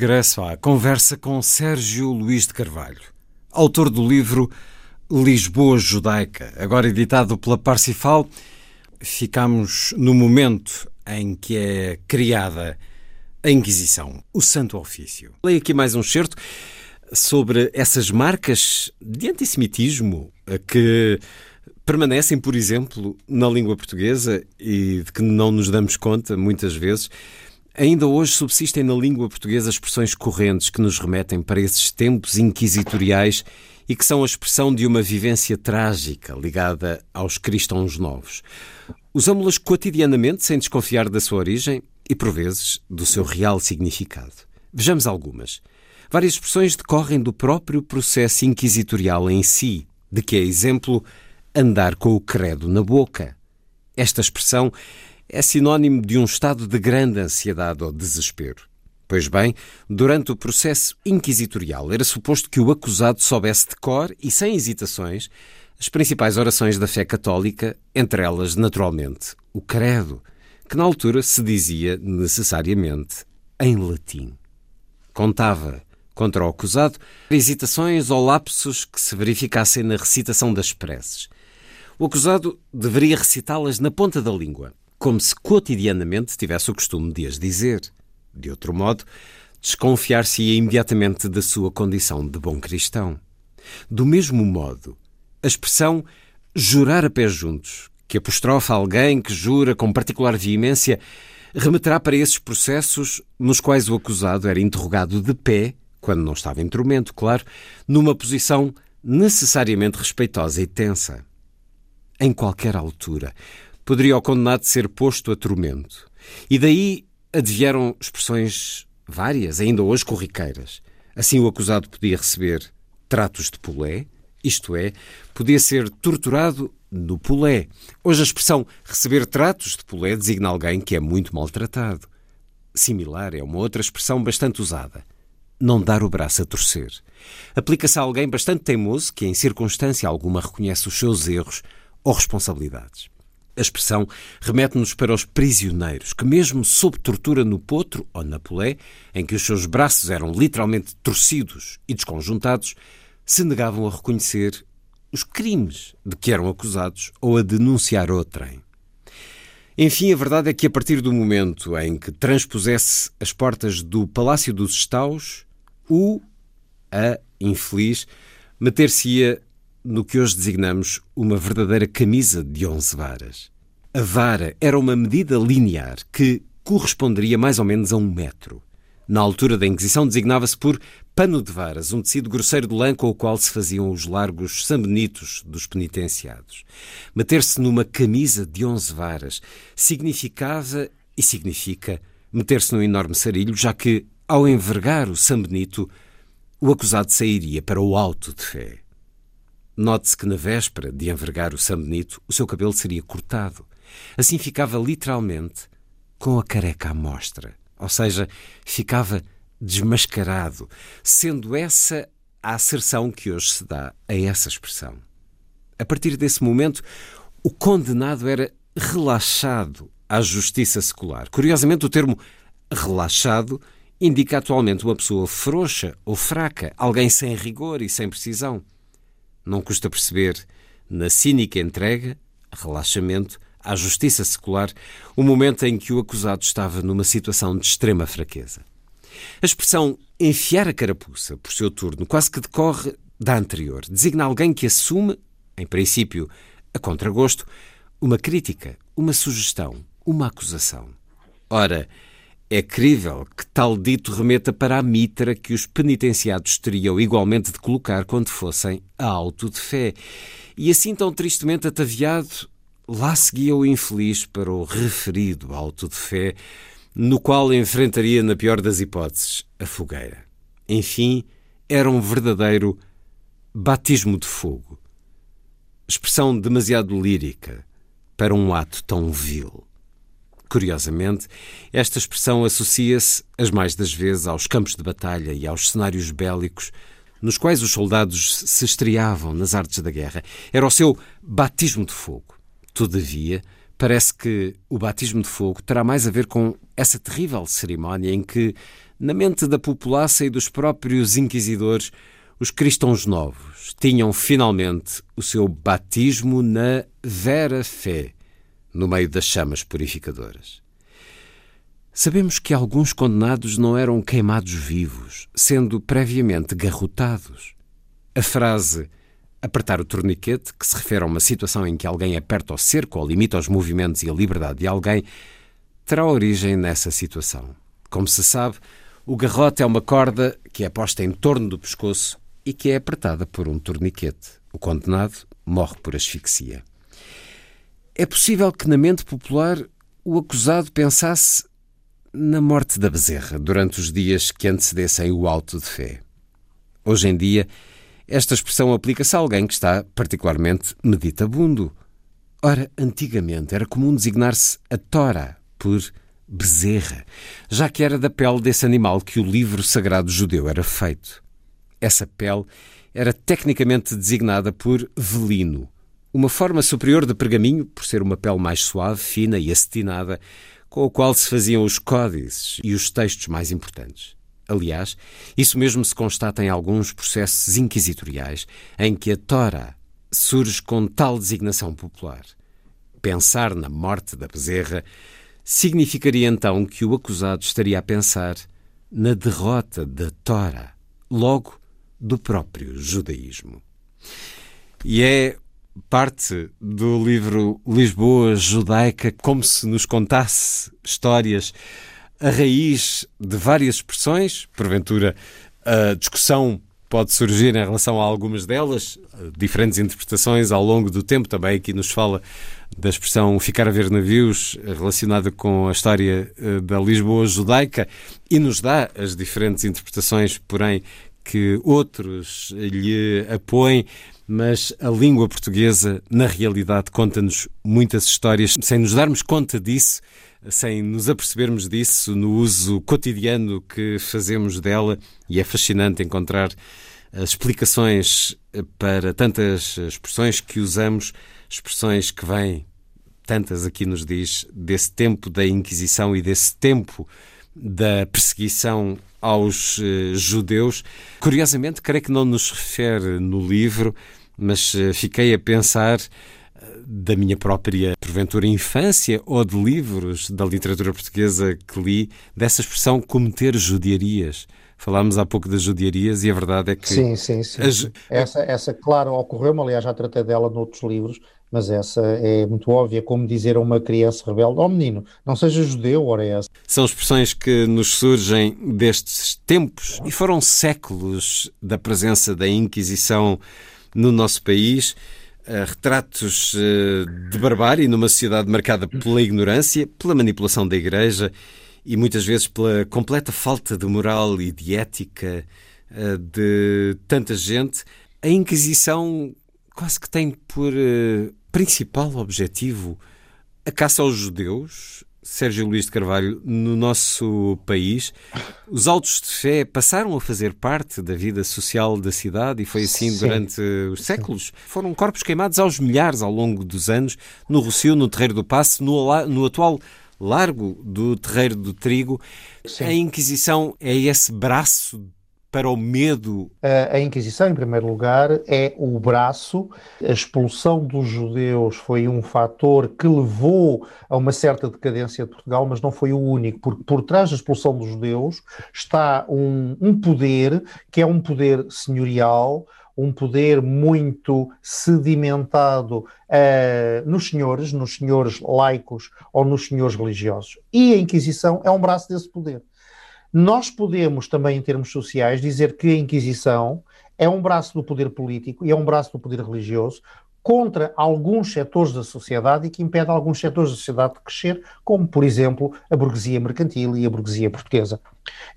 Speaker 1: Regresso à conversa com Sérgio Luís de Carvalho, autor do livro Lisboa Judaica, agora editado pela Parsifal. Ficamos no momento em que é criada a Inquisição, o Santo Ofício. Leio aqui mais um certo sobre essas marcas de antissemitismo que permanecem, por exemplo, na língua portuguesa e de que não nos damos conta muitas vezes. Ainda hoje subsistem na língua portuguesa expressões correntes que nos remetem para esses tempos inquisitoriais e que são a expressão de uma vivência trágica ligada aos cristãos novos. Usámo-las cotidianamente sem desconfiar da sua origem e, por vezes, do seu real significado. Vejamos algumas. Várias expressões decorrem do próprio processo inquisitorial em si, de que é exemplo andar com o credo na boca. Esta expressão é sinónimo de um estado de grande ansiedade ou desespero. Pois bem, durante o processo inquisitorial era suposto que o acusado soubesse de cor e sem hesitações as principais orações da fé católica, entre elas, naturalmente, o Credo, que na altura se dizia necessariamente em latim. Contava contra o acusado hesitações ou lapsos que se verificassem na recitação das preces. O acusado deveria recitá-las na ponta da língua, como se cotidianamente tivesse o costume de as dizer. De outro modo, desconfiar-se-ia imediatamente da sua condição de bom cristão. Do mesmo modo, a expressão jurar a pé juntos, que apostrofa alguém que jura com particular veemência, remeterá para esses processos nos quais o acusado era interrogado de pé, quando não estava em tormento, claro, numa posição necessariamente respeitosa e tensa. Em qualquer altura, poderia o condenado ser posto a tormento. E daí advieram expressões várias, ainda hoje corriqueiras. Assim, o acusado podia receber tratos de pulé, isto é, podia ser torturado no pulé. Hoje a expressão receber tratos de pulé designa alguém que é muito maltratado. Similar é uma outra expressão bastante usada. Não dar o braço a torcer. Aplica-se a alguém bastante teimoso que, em circunstância alguma, reconhece os seus erros ou responsabilidades. A expressão remete-nos para os prisioneiros, que, mesmo sob tortura no potro ou na polé, em que os seus braços eram literalmente torcidos e desconjuntados, se negavam a reconhecer os crimes de que eram acusados ou a denunciar outrem. Enfim, a verdade é que a partir do momento em que transpusesse as portas do Palácio dos Estaus, o, a infeliz, meter-se-ia no que hoje designamos uma verdadeira camisa de onze varas. A vara era uma medida linear que corresponderia mais ou menos a um metro. Na altura da Inquisição designava-se por pano de varas, um tecido grosseiro de lã com o qual se faziam os largos sambenitos dos penitenciados. Meter-se numa camisa de onze varas significava e significa meter-se num enorme sarilho, já que, ao envergar o sambenito, o acusado sairia para o alto de fé. Note-se que na véspera de envergar o São Benito, o seu cabelo seria cortado. Assim ficava literalmente com a careca à mostra, ou seja, ficava desmascarado, sendo essa a asserção que hoje se dá a essa expressão. A partir desse momento, o condenado era relaxado à justiça secular. Curiosamente, o termo relaxado indica atualmente uma pessoa frouxa ou fraca, alguém sem rigor e sem precisão. Não custa perceber, na cínica entrega, relaxamento, à justiça secular, o momento em que o acusado estava numa situação de extrema fraqueza. A expressão enfiar a carapuça por seu turno quase que decorre da anterior. Designa alguém que assume, em princípio, a contragosto, uma crítica, uma sugestão, uma acusação. Ora, é crível que tal dito remeta para a mitra que os penitenciados teriam igualmente de colocar quando fossem a auto de fé. E assim tão tristemente ataviado, lá seguia o infeliz para o referido auto de fé, no qual enfrentaria, na pior das hipóteses, a fogueira. Enfim, era um verdadeiro batismo de fogo. Expressão demasiado lírica para um ato tão vil. Curiosamente, esta expressão associa-se, as mais das vezes, aos campos de batalha e aos cenários bélicos nos quais os soldados se estreavam nas artes da guerra. Era o seu batismo de fogo. Todavia, parece que o batismo de fogo terá mais a ver com essa terrível cerimónia em que, Na mente da populaça e dos próprios inquisidores, os cristãos novos tinham finalmente o seu batismo na vera fé, no meio das chamas purificadoras. Sabemos que alguns condenados não eram queimados vivos, sendo previamente garrotados. A frase apertar o torniquete, que se refere a uma situação em que alguém aperta o cerco ou limita os movimentos e a liberdade de alguém, terá origem nessa situação. Como se sabe, o garrote é uma corda que é posta em torno do pescoço e que é apertada por um torniquete. O condenado morre por asfixia. É possível que na mente popular o acusado pensasse na morte da bezerra durante os dias que antecedessem o alto de fé. Hoje em dia, esta expressão aplica-se a alguém que está particularmente meditabundo. Ora, antigamente era comum designar-se a tora por bezerra, já que era da pele desse animal que o livro sagrado judeu era feito. Essa pele era tecnicamente designada por velino, uma forma superior de pergaminho, por ser uma pele mais suave, fina e acetinada, com o qual se faziam os códices e os textos mais importantes. Aliás, isso mesmo se constata em alguns processos inquisitoriais em que a Tora surge com tal designação popular. Pensar na morte da bezerra significaria então que o acusado estaria a pensar na derrota da Tora, logo do próprio judaísmo. E é parte do livro Lisboa Judaica, como se nos contasse histórias, a raiz de várias expressões, porventura a discussão pode surgir em relação a algumas delas, diferentes interpretações ao longo do tempo, também aqui nos fala da expressão ficar a ver navios relacionada com a história eh, da Lisboa judaica e nos dá as diferentes interpretações, porém, que outros lhe apoiem mas a língua portuguesa, na realidade, conta-nos muitas histórias sem nos darmos conta disso, sem nos apercebermos disso no uso cotidiano que fazemos dela, e é fascinante encontrar explicações para tantas expressões que usamos, expressões que vêm, tantas aqui nos diz, desse tempo da Inquisição e desse tempo da perseguição aos uh, judeus. Curiosamente, creio que não nos refere no livro, mas uh, fiquei a pensar uh, da minha própria, porventura, infância ou de livros da literatura portuguesa que li, dessa expressão cometer judiarias. Falámos há pouco das judiarias e a verdade é que.
Speaker 2: Sim, sim, sim. As... Essa, essa, claro, ocorreu-me, aliás, já tratei dela noutros livros, mas essa é muito óbvia, como dizer a uma criança rebelde, ó oh, menino, não seja judeu, ora é essa.
Speaker 1: São expressões que nos surgem destes tempos e foram séculos da presença da Inquisição no nosso país. Uh, retratos uh, de barbárie numa sociedade marcada pela ignorância, pela manipulação da Igreja e muitas vezes pela completa falta de moral e de ética uh, de tanta gente. A Inquisição quase que tem por principal objetivo a caça aos judeus, Sérgio Luís de Carvalho, no nosso país, os autos de fé passaram a fazer parte da vida social da cidade e foi assim Sim. durante os séculos. Sim. Foram corpos queimados aos milhares ao longo dos anos, no Rocio, no Terreiro do Passo, no, no atual Largo do Terreiro do Trigo. Sim. A Inquisição é esse braço para o medo?
Speaker 2: A, Inquisição, em primeiro lugar, é o braço. A expulsão dos judeus foi um fator que levou a uma certa decadência de Portugal, mas não foi o único, porque por trás da expulsão dos judeus está um, um poder que é um poder senhorial, um poder muito sedimentado uh, nos senhores, nos senhores laicos ou nos senhores religiosos. E a Inquisição é um braço desse poder. Nós podemos também, em termos sociais, dizer que a Inquisição é um braço do poder político e é um braço do poder religioso contra alguns setores da sociedade e que impede alguns setores da sociedade de crescer, como, por exemplo, a burguesia mercantil e a burguesia portuguesa.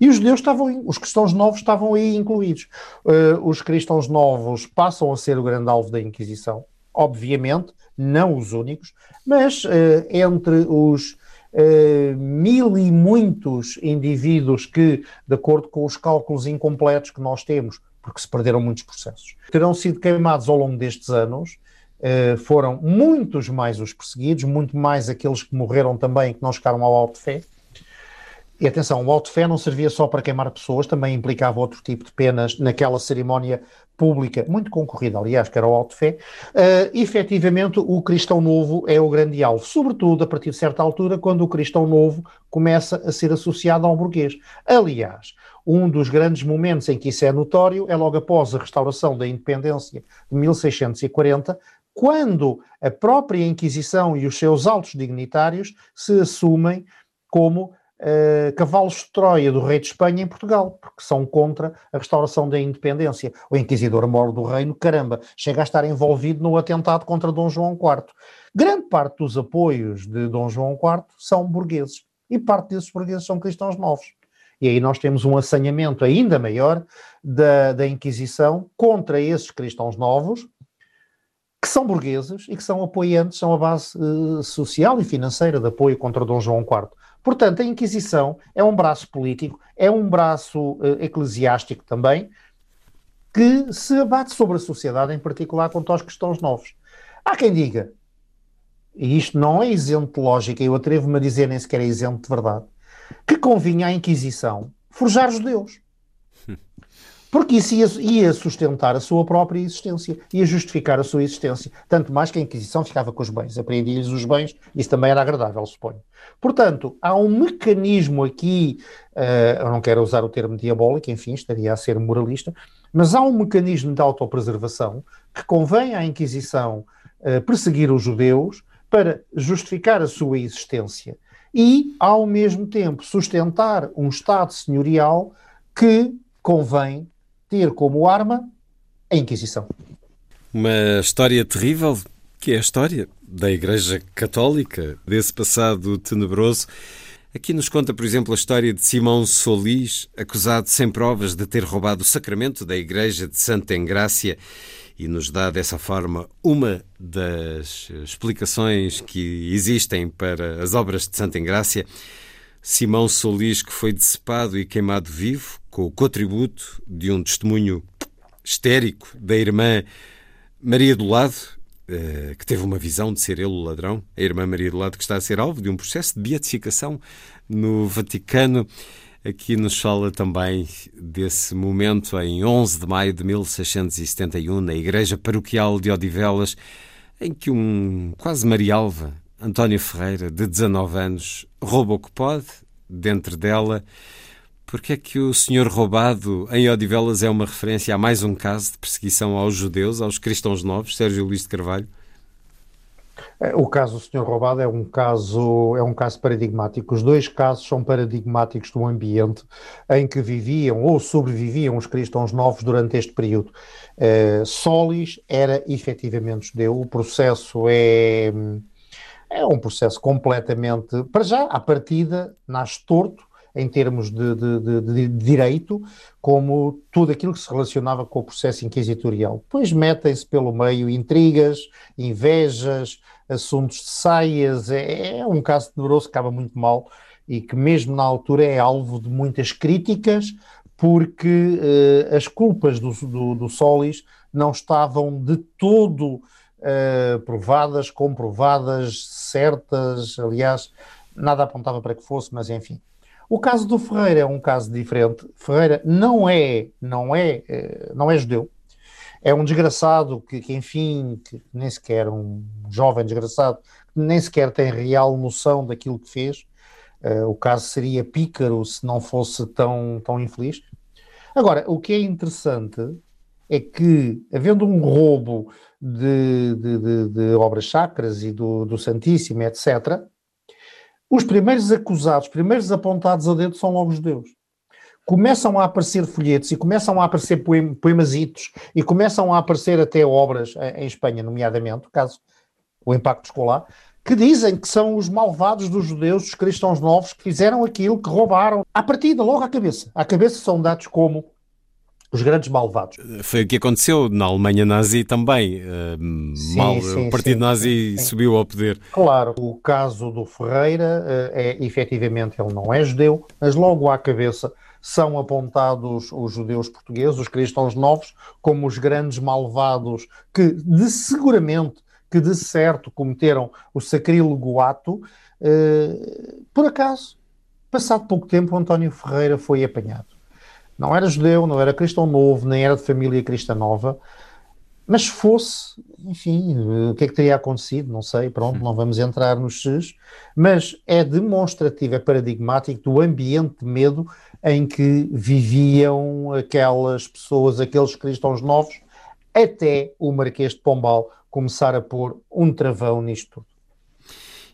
Speaker 2: E os judeus estavam, os cristãos novos estavam aí incluídos. Uh, os cristãos novos passam a ser o grande alvo da Inquisição, obviamente, não os únicos, mas uh, entre os uh, mil e muitos indivíduos que, de acordo com os cálculos incompletos que nós temos, porque se perderam muitos processos, terão sido queimados ao longo destes anos. Uh, foram muitos mais os perseguidos, muito mais aqueles que morreram também, que não chegaram ao alto de fé. E atenção, o auto-fé não servia só para queimar pessoas, também implicava outro tipo de penas naquela cerimónia pública, muito concorrida, aliás, que era o auto-fé. Uh, efetivamente, o cristão novo é o grande alvo, sobretudo a partir de certa altura, quando o cristão novo começa a ser associado ao burguês. Aliás, um dos grandes momentos em que isso é notório é logo após a restauração da independência de 1640, quando a própria Inquisição e os seus altos dignitários se assumem como uh, cavalos de Troia do rei de Espanha em Portugal, porque são contra a restauração da independência. O inquisidor moro do reino, caramba, chega a estar envolvido no atentado contra Dom João IV. Grande parte dos apoios de Dom João IV são burgueses, e parte desses burgueses são cristãos novos. E aí nós temos um assanhamento ainda maior da, da Inquisição contra esses cristãos novos, que são burgueses e que são apoiantes, são a base uh, social e financeira de apoio contra Dom João IV. Portanto, a Inquisição é um braço político, é um braço uh, eclesiástico também, que se abate sobre a sociedade, em particular quanto aos cristãos novos. Há quem diga, e isto não é isento de lógica, eu atrevo-me a dizer nem sequer é isento de verdade, que convinha à Inquisição forjar judeus. Porque isso ia, ia, sustentar a sua própria existência, ia justificar a sua existência. Tanto mais que a Inquisição ficava com os bens, apreendia-lhes os bens, isso também era agradável, suponho. Portanto, há um mecanismo aqui, uh, eu não quero usar o termo diabólico, enfim, estaria a ser moralista, mas há um mecanismo de autopreservação que convém à Inquisição uh, perseguir os judeus para justificar a sua existência e, ao mesmo tempo, sustentar um Estado senhorial que convém ter como arma a Inquisição.
Speaker 1: Uma história terrível, que é a história da Igreja Católica, desse passado tenebroso. Aqui nos conta, por exemplo, a história de Simão Solis, acusado sem provas de ter roubado o sacramento da Igreja de Santa Engrácia e nos dá dessa forma uma das explicações que existem para as obras de Santa Engrácia. Simão Solis, que foi decepado e queimado vivo, com o contributo de um testemunho histérico da irmã Maria do Lado, eh, que teve uma visão de ser ele o ladrão, a irmã Maria do Lado, que está a ser alvo de um processo de beatificação no Vaticano. Aqui nos fala também desse momento em 11 de maio de 1671, na Igreja Paroquial de Odivelas, em que um quase Marialva, António Ferreira, de 19 anos, rouba o que pode dentro dela. Porque é que o senhor roubado em Odivelas é uma referência a mais um caso de perseguição aos judeus, aos cristãos novos, Sérgio Luís de Carvalho?
Speaker 2: É, o caso do senhor roubado é um caso é um caso paradigmático. Os dois casos são paradigmáticos do ambiente em que viviam ou sobreviviam os cristãos novos durante este período. Uh, Solis era efetivamente judeu. O processo é é um processo completamente, para já, à partida, nasce torto em termos de, de, de, de, direito, como tudo aquilo que se relacionava com o processo inquisitorial. Depois metem-se pelo meio intrigas, invejas, assuntos de saias, é, é um caso tenebroso que acaba muito mal e que mesmo na altura é alvo de muitas críticas, porque uh, as culpas do, do, do Solis não estavam de todo uh, provadas, comprovadas, certas, aliás, nada apontava para que fosse, mas enfim. O caso do Ferreira é um caso diferente. Ferreira não é, não é, uh, não é judeu. É um desgraçado que, que, enfim, que nem sequer um jovem desgraçado, nem sequer tem real noção daquilo que fez. Uh, o caso seria pícaro se não fosse tão, tão infeliz. Agora, o que é interessante é que, havendo um roubo de, de, de, de obras sacras e do, do Santíssimo, etc., os primeiros acusados, os primeiros apontados a dedo são logo os judeus. Começam a aparecer folhetos e começam a aparecer poem, poemazitos e começam a aparecer até obras em Espanha, nomeadamente, o caso, o Impacto Escolar, que dizem que são os malvados dos judeus, os cristãos novos, que fizeram aquilo, que roubaram. À partida, logo à cabeça. À cabeça são dados como os grandes malvados.
Speaker 1: Foi o que aconteceu na Alemanha nazi também. Uh, sim, mal, sim, o Partido sim, Nazi subiu ao poder.
Speaker 2: Claro, o caso do Ferreira uh, é efetivamente ele não é judeu, mas logo à cabeça são apontados os judeus portugueses, os cristãos novos, como os grandes malvados que de seguramente, que de certo cometeram o sacrílego ato, por acaso Passado pouco tempo, António Ferreira foi apanhado. Não era judeu, não era cristão novo, nem era de família cristã nova, mas fosse, enfim, o que é que teria acontecido? Não sei, pronto, não vamos entrar nos X, mas é demonstrativo, é paradigmático do ambiente de medo em que viviam aquelas pessoas, aqueles cristãos novos, até o Marquês de Pombal começar a pôr um travão nisto tudo.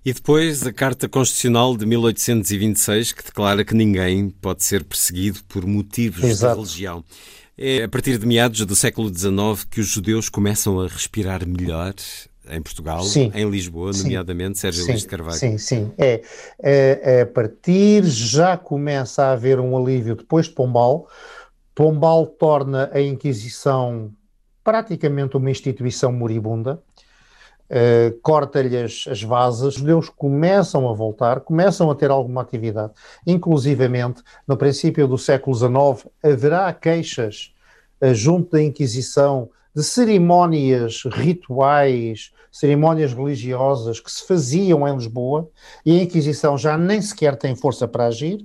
Speaker 1: E depois a Carta Constitucional de 1826, que declara que ninguém pode ser perseguido por motivos Exato. de religião. É a partir de meados do século XIX que os judeus começam a respirar melhor em Portugal, sim, em Lisboa, nomeadamente, Sérgio sim, Luís de Carvalho.
Speaker 2: Sim, sim. É, é, é, a partir já começa a haver um alívio depois de Pombal. Pombal torna a Inquisição praticamente uma instituição moribunda. Uh, corta-lhe as, as vasas, os judeus começam a voltar, começam a ter alguma atividade. Inclusivamente, no princípio do século XIX, haverá queixas uh, junto da Inquisição de cerimónias rituais, cerimónias religiosas que se faziam em Lisboa e a Inquisição já nem sequer tem força para agir.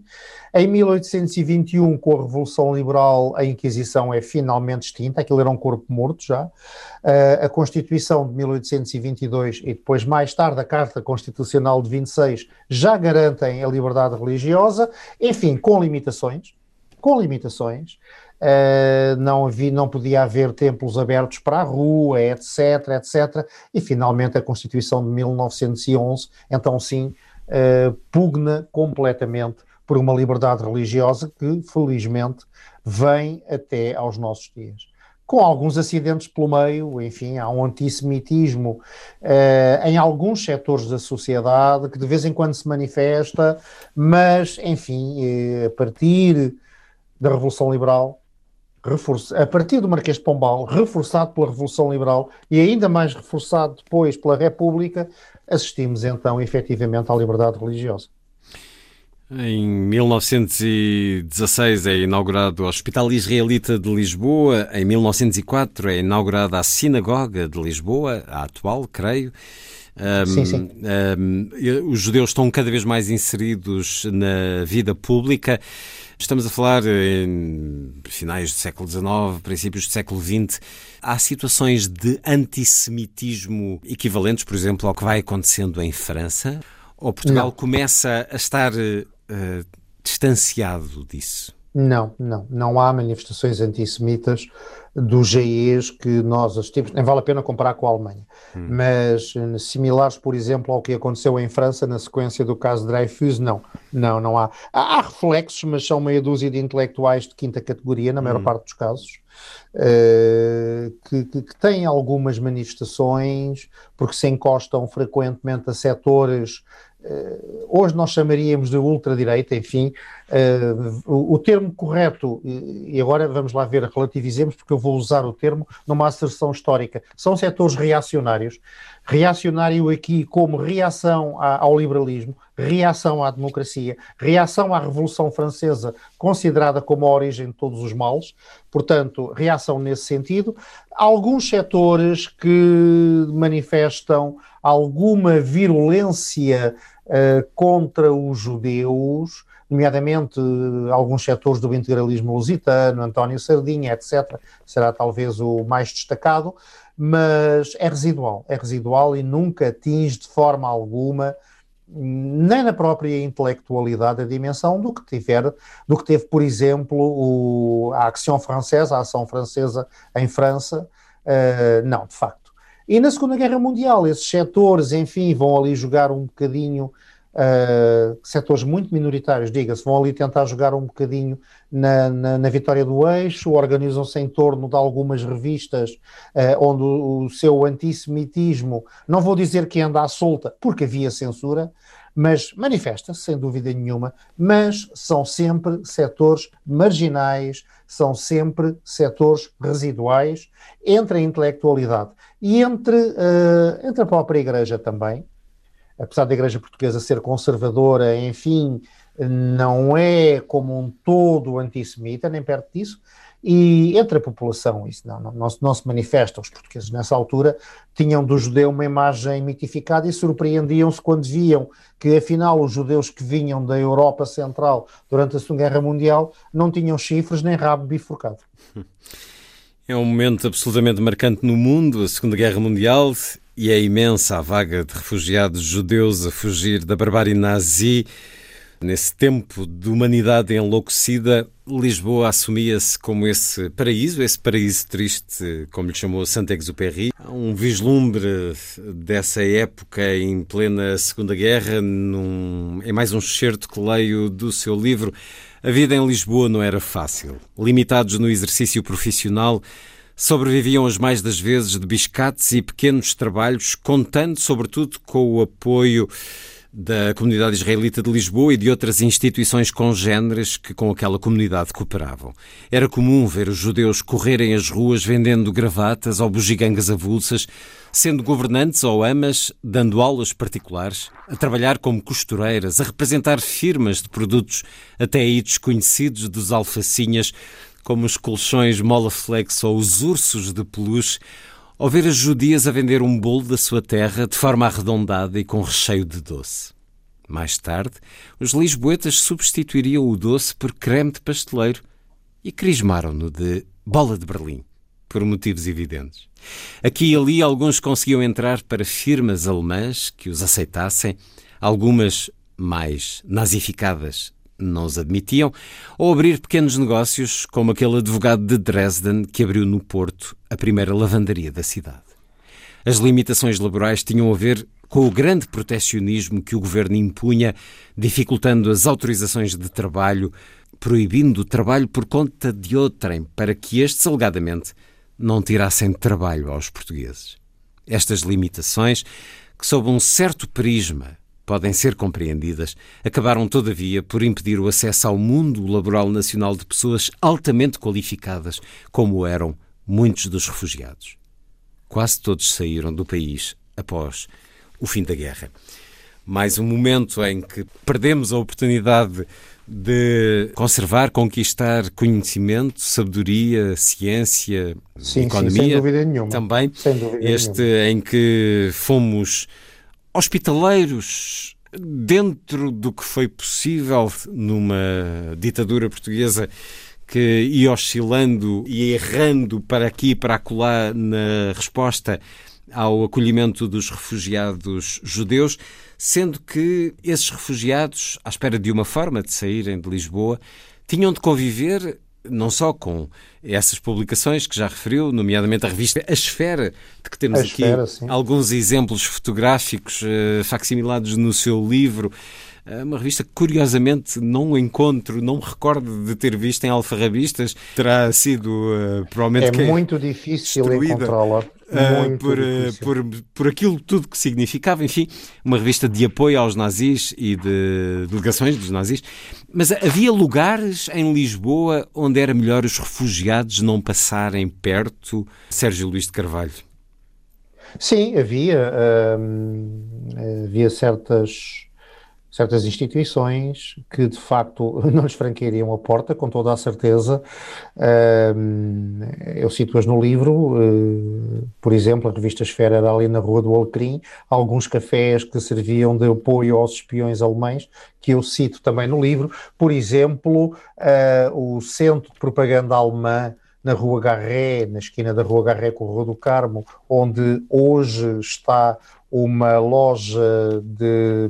Speaker 2: Em 1821, com a Revolução Liberal, a Inquisição é finalmente extinta, aquilo era um corpo morto já. Uh, a Constituição de 1822 e depois, mais tarde, a Carta Constitucional de 26 já garantem a liberdade religiosa, enfim, com limitações. Com limitações. Uh, não, havia, não podia haver templos abertos para a rua, etc, etc. E finalmente a Constituição de 1911, então sim, uh, pugna completamente por uma liberdade religiosa que, felizmente, vem até aos nossos dias. Com alguns acidentes pelo meio, enfim, há um antissemitismo uh, em alguns setores da sociedade que de vez em quando se manifesta, mas, enfim, uh, a partir da Revolução Liberal, a partir do Marquês de Pombal, reforçado pela Revolução Liberal e ainda mais reforçado depois pela República, assistimos então efetivamente à liberdade religiosa.
Speaker 1: Em 1916 é inaugurado o Hospital Israelita de Lisboa. Em 1904 é inaugurada a Sinagoga de Lisboa, a atual, creio. Um, sim, sim. Um, os judeus estão cada vez mais inseridos na vida pública. Estamos a falar em finais do século XIX, princípios do século XX. Há situações de antissemitismo equivalentes, por exemplo, ao que vai acontecendo em França? Ou Portugal Não. começa a estar uh, distanciado disso?
Speaker 2: Não, não, não há manifestações antissemitas dos GEs que nós assistimos, nem vale a pena comparar com a Alemanha, hum. mas eh, similares, por exemplo, ao que aconteceu em França na sequência do caso Dreyfus, não, não, não há. Há, há reflexos, mas são meia dúzia de intelectuais de quinta categoria, na maior hum. parte dos casos, uh, que, que, que, têm algumas manifestações, porque se encostam frequentemente a setores hoje nós chamaríamos de ultradireita, enfim, uh, o, o, termo correto, e agora vamos lá ver, relativizemos, porque eu vou usar o termo numa asserção histórica, são setores reacionários. Reacionário aqui como reação ao liberalismo, reação à democracia, reação à Revolução Francesa, considerada como a origem de todos os males, portanto, reação nesse sentido. Alguns setores que manifestam alguma virulência uh, contra os judeus, nomeadamente uh, alguns setores do integralismo lusitano, António Sardinha, etc., será talvez o mais destacado, mas é residual, é residual e nunca atinge de forma alguma nem na própria intelectualidade a dimensão do que tiver, do que teve, por exemplo, o, a Action Française, a ação francesa em França, uh, não, de facto e na Segunda Guerra Mundial, esses setores, enfim, vão ali jogar um bocadinho, uh, setores muito minoritários, diga-se, vão ali tentar jogar um bocadinho na, na, na vitória do eixo, organizam-se em torno de algumas revistas uh, onde o, o, seu antissemitismo, não vou dizer que anda à solta, porque havia censura, mas manifesta-se, sem dúvida nenhuma, mas são sempre setores marginais, são sempre setores residuais entre a intelectualidade e entre, uh, entre a própria Igreja também, apesar da Igreja Portuguesa ser conservadora, enfim, não é como um todo antissemita, nem perto disso, e entre a população isso não, não, não, não, se manifesta. Os portugueses nessa altura tinham do judeu uma imagem mitificada e surpreendiam-se quando viam que afinal os judeus que vinham da Europa Central durante a Segunda Guerra Mundial não tinham chifres nem rabo bifurcado.
Speaker 1: É um momento absolutamente marcante no mundo, a Segunda Guerra Mundial, e é imensa a vaga de refugiados judeus a fugir da barbárie nazi. Nesse tempo de humanidade enlouquecida, Lisboa assumia-se como esse paraíso, esse paraíso triste, como lhe chamou Saint-Exupéry. Há um vislumbre dessa época em plena Segunda Guerra, num, é mais um excerto que leio do seu livro. A vida em Lisboa não era fácil. Limitados no exercício profissional, sobreviviam as mais das vezes de biscates e pequenos trabalhos, contando sobretudo com o apoio da comunidade israelita de Lisboa e de outras instituições congêneres que com aquela comunidade cooperavam. Era comum ver os judeus correrem as ruas vendendo gravatas ou bugigangas avulsas, sendo governantes ou amas, dando aulas particulares, a trabalhar como costureiras, a representar firmas de produtos até aí desconhecidos dos alfacinhas, como os colchões Molaflex ou os ursos de peluche, ao ver as judias a vender um bolo da sua terra de forma arredondada e com recheio de doce. Mais tarde, os lisboetas substituiriam o doce por creme de pasteleiro e crismaram-no de bola de Berlim, por motivos evidentes. Aqui e ali alguns conseguiam entrar para firmas alemãs que os aceitassem, algumas mais nazificadas não os admitiam, ou abrir pequenos negócios, como aquele advogado de Dresden que abriu no Porto a primeira lavandaria da cidade. As limitações laborais tinham a ver com o grande protecionismo que o governo impunha, dificultando as autorizações de trabalho, proibindo o trabalho por conta de outrem, para que estes, alegadamente, não tirassem trabalho aos portugueses. Estas limitações, que sob um certo prisma podem ser compreendidas, acabaram, todavia, por impedir o acesso ao mundo laboral nacional de pessoas altamente qualificadas, como eram muitos dos refugiados. Quase todos saíram do país após o fim da guerra. Mais um momento em que perdemos a oportunidade de conservar, conquistar conhecimento, sabedoria, ciência,
Speaker 2: sim,
Speaker 1: economia.
Speaker 2: Sim, sem dúvida nenhuma.
Speaker 1: Também
Speaker 2: dúvida
Speaker 1: este
Speaker 2: nenhuma.
Speaker 1: em que fomos hospitaleiros dentro do que foi possível numa ditadura portuguesa que ia oscilando e errando para aqui e para acolá na resposta ao acolhimento dos refugiados judeus, sendo que esses refugiados, à espera de uma forma de saírem de Lisboa, tinham de conviver não só com essas publicações que já referiu, nomeadamente a revista A Esfera, de que temos aqui
Speaker 2: sim.
Speaker 1: alguns exemplos fotográficos uh, facsimilados no seu livro. É uma revista que, curiosamente, não encontro, não me recordo de ter visto em alfarrabistas. Terá sido, uh, provavelmente...
Speaker 2: É muito difícil encontrá-la.
Speaker 1: Uh, por, uh, por, por aquilo tudo que significava, enfim, uma revista de apoio aos nazis e de delegações dos nazis. Mas havia lugares em Lisboa onde era melhor os refugiados não passarem perto. Sérgio Luís de Carvalho.
Speaker 2: Sim, havia, hum, havia certas, certas instituições que de facto não lhes franqueariam a porta, com toda a certeza. Eu cito-as no livro, eh, por exemplo, a revista Esfera era ali na Rua do Alecrim, alguns cafés que serviam de apoio aos espiões alemães, que eu cito também no livro, por exemplo, eh, o Centro de Propaganda Alemã na Rua Garré, na esquina da Rua Garré com a Rua do Carmo, onde hoje está uma loja de,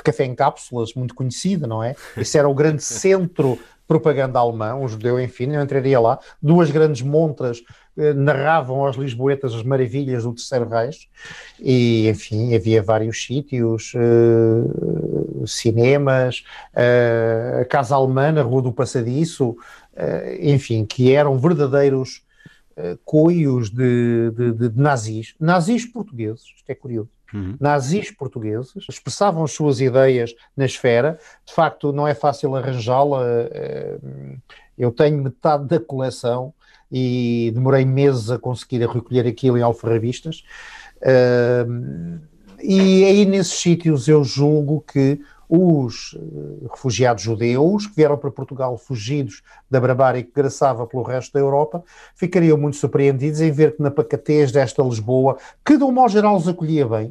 Speaker 2: de café em cápsulas muito conhecida, não é? Esse era o grande centro propaganda alemã, um judeu, enfim, eu entraria lá. Duas grandes montras eh, narravam aos lisboetas as maravilhas do Terceiro Reich e, enfim, havia vários sítios, eh, cinemas, eh, a Casa Alemã na Rua do Passadiço, eh, enfim, que eram verdadeiros eh, coios de- de- de nazis, nazis portugueses, isto é curioso, nazis portugueses, expressavam as suas ideias na esfera, de facto não é fácil arranjá-la, eh, eu tenho metade da coleção e demorei meses a conseguir recolher aquilo em alfarrabistas, Eh, e aí nesses sítios eu julgo que os uh, refugiados judeus que vieram para Portugal fugidos da barbárie que graçava pelo resto da Europa, ficariam muito surpreendidos em ver que na pacatez desta Lisboa, que de um modo geral os acolhia bem,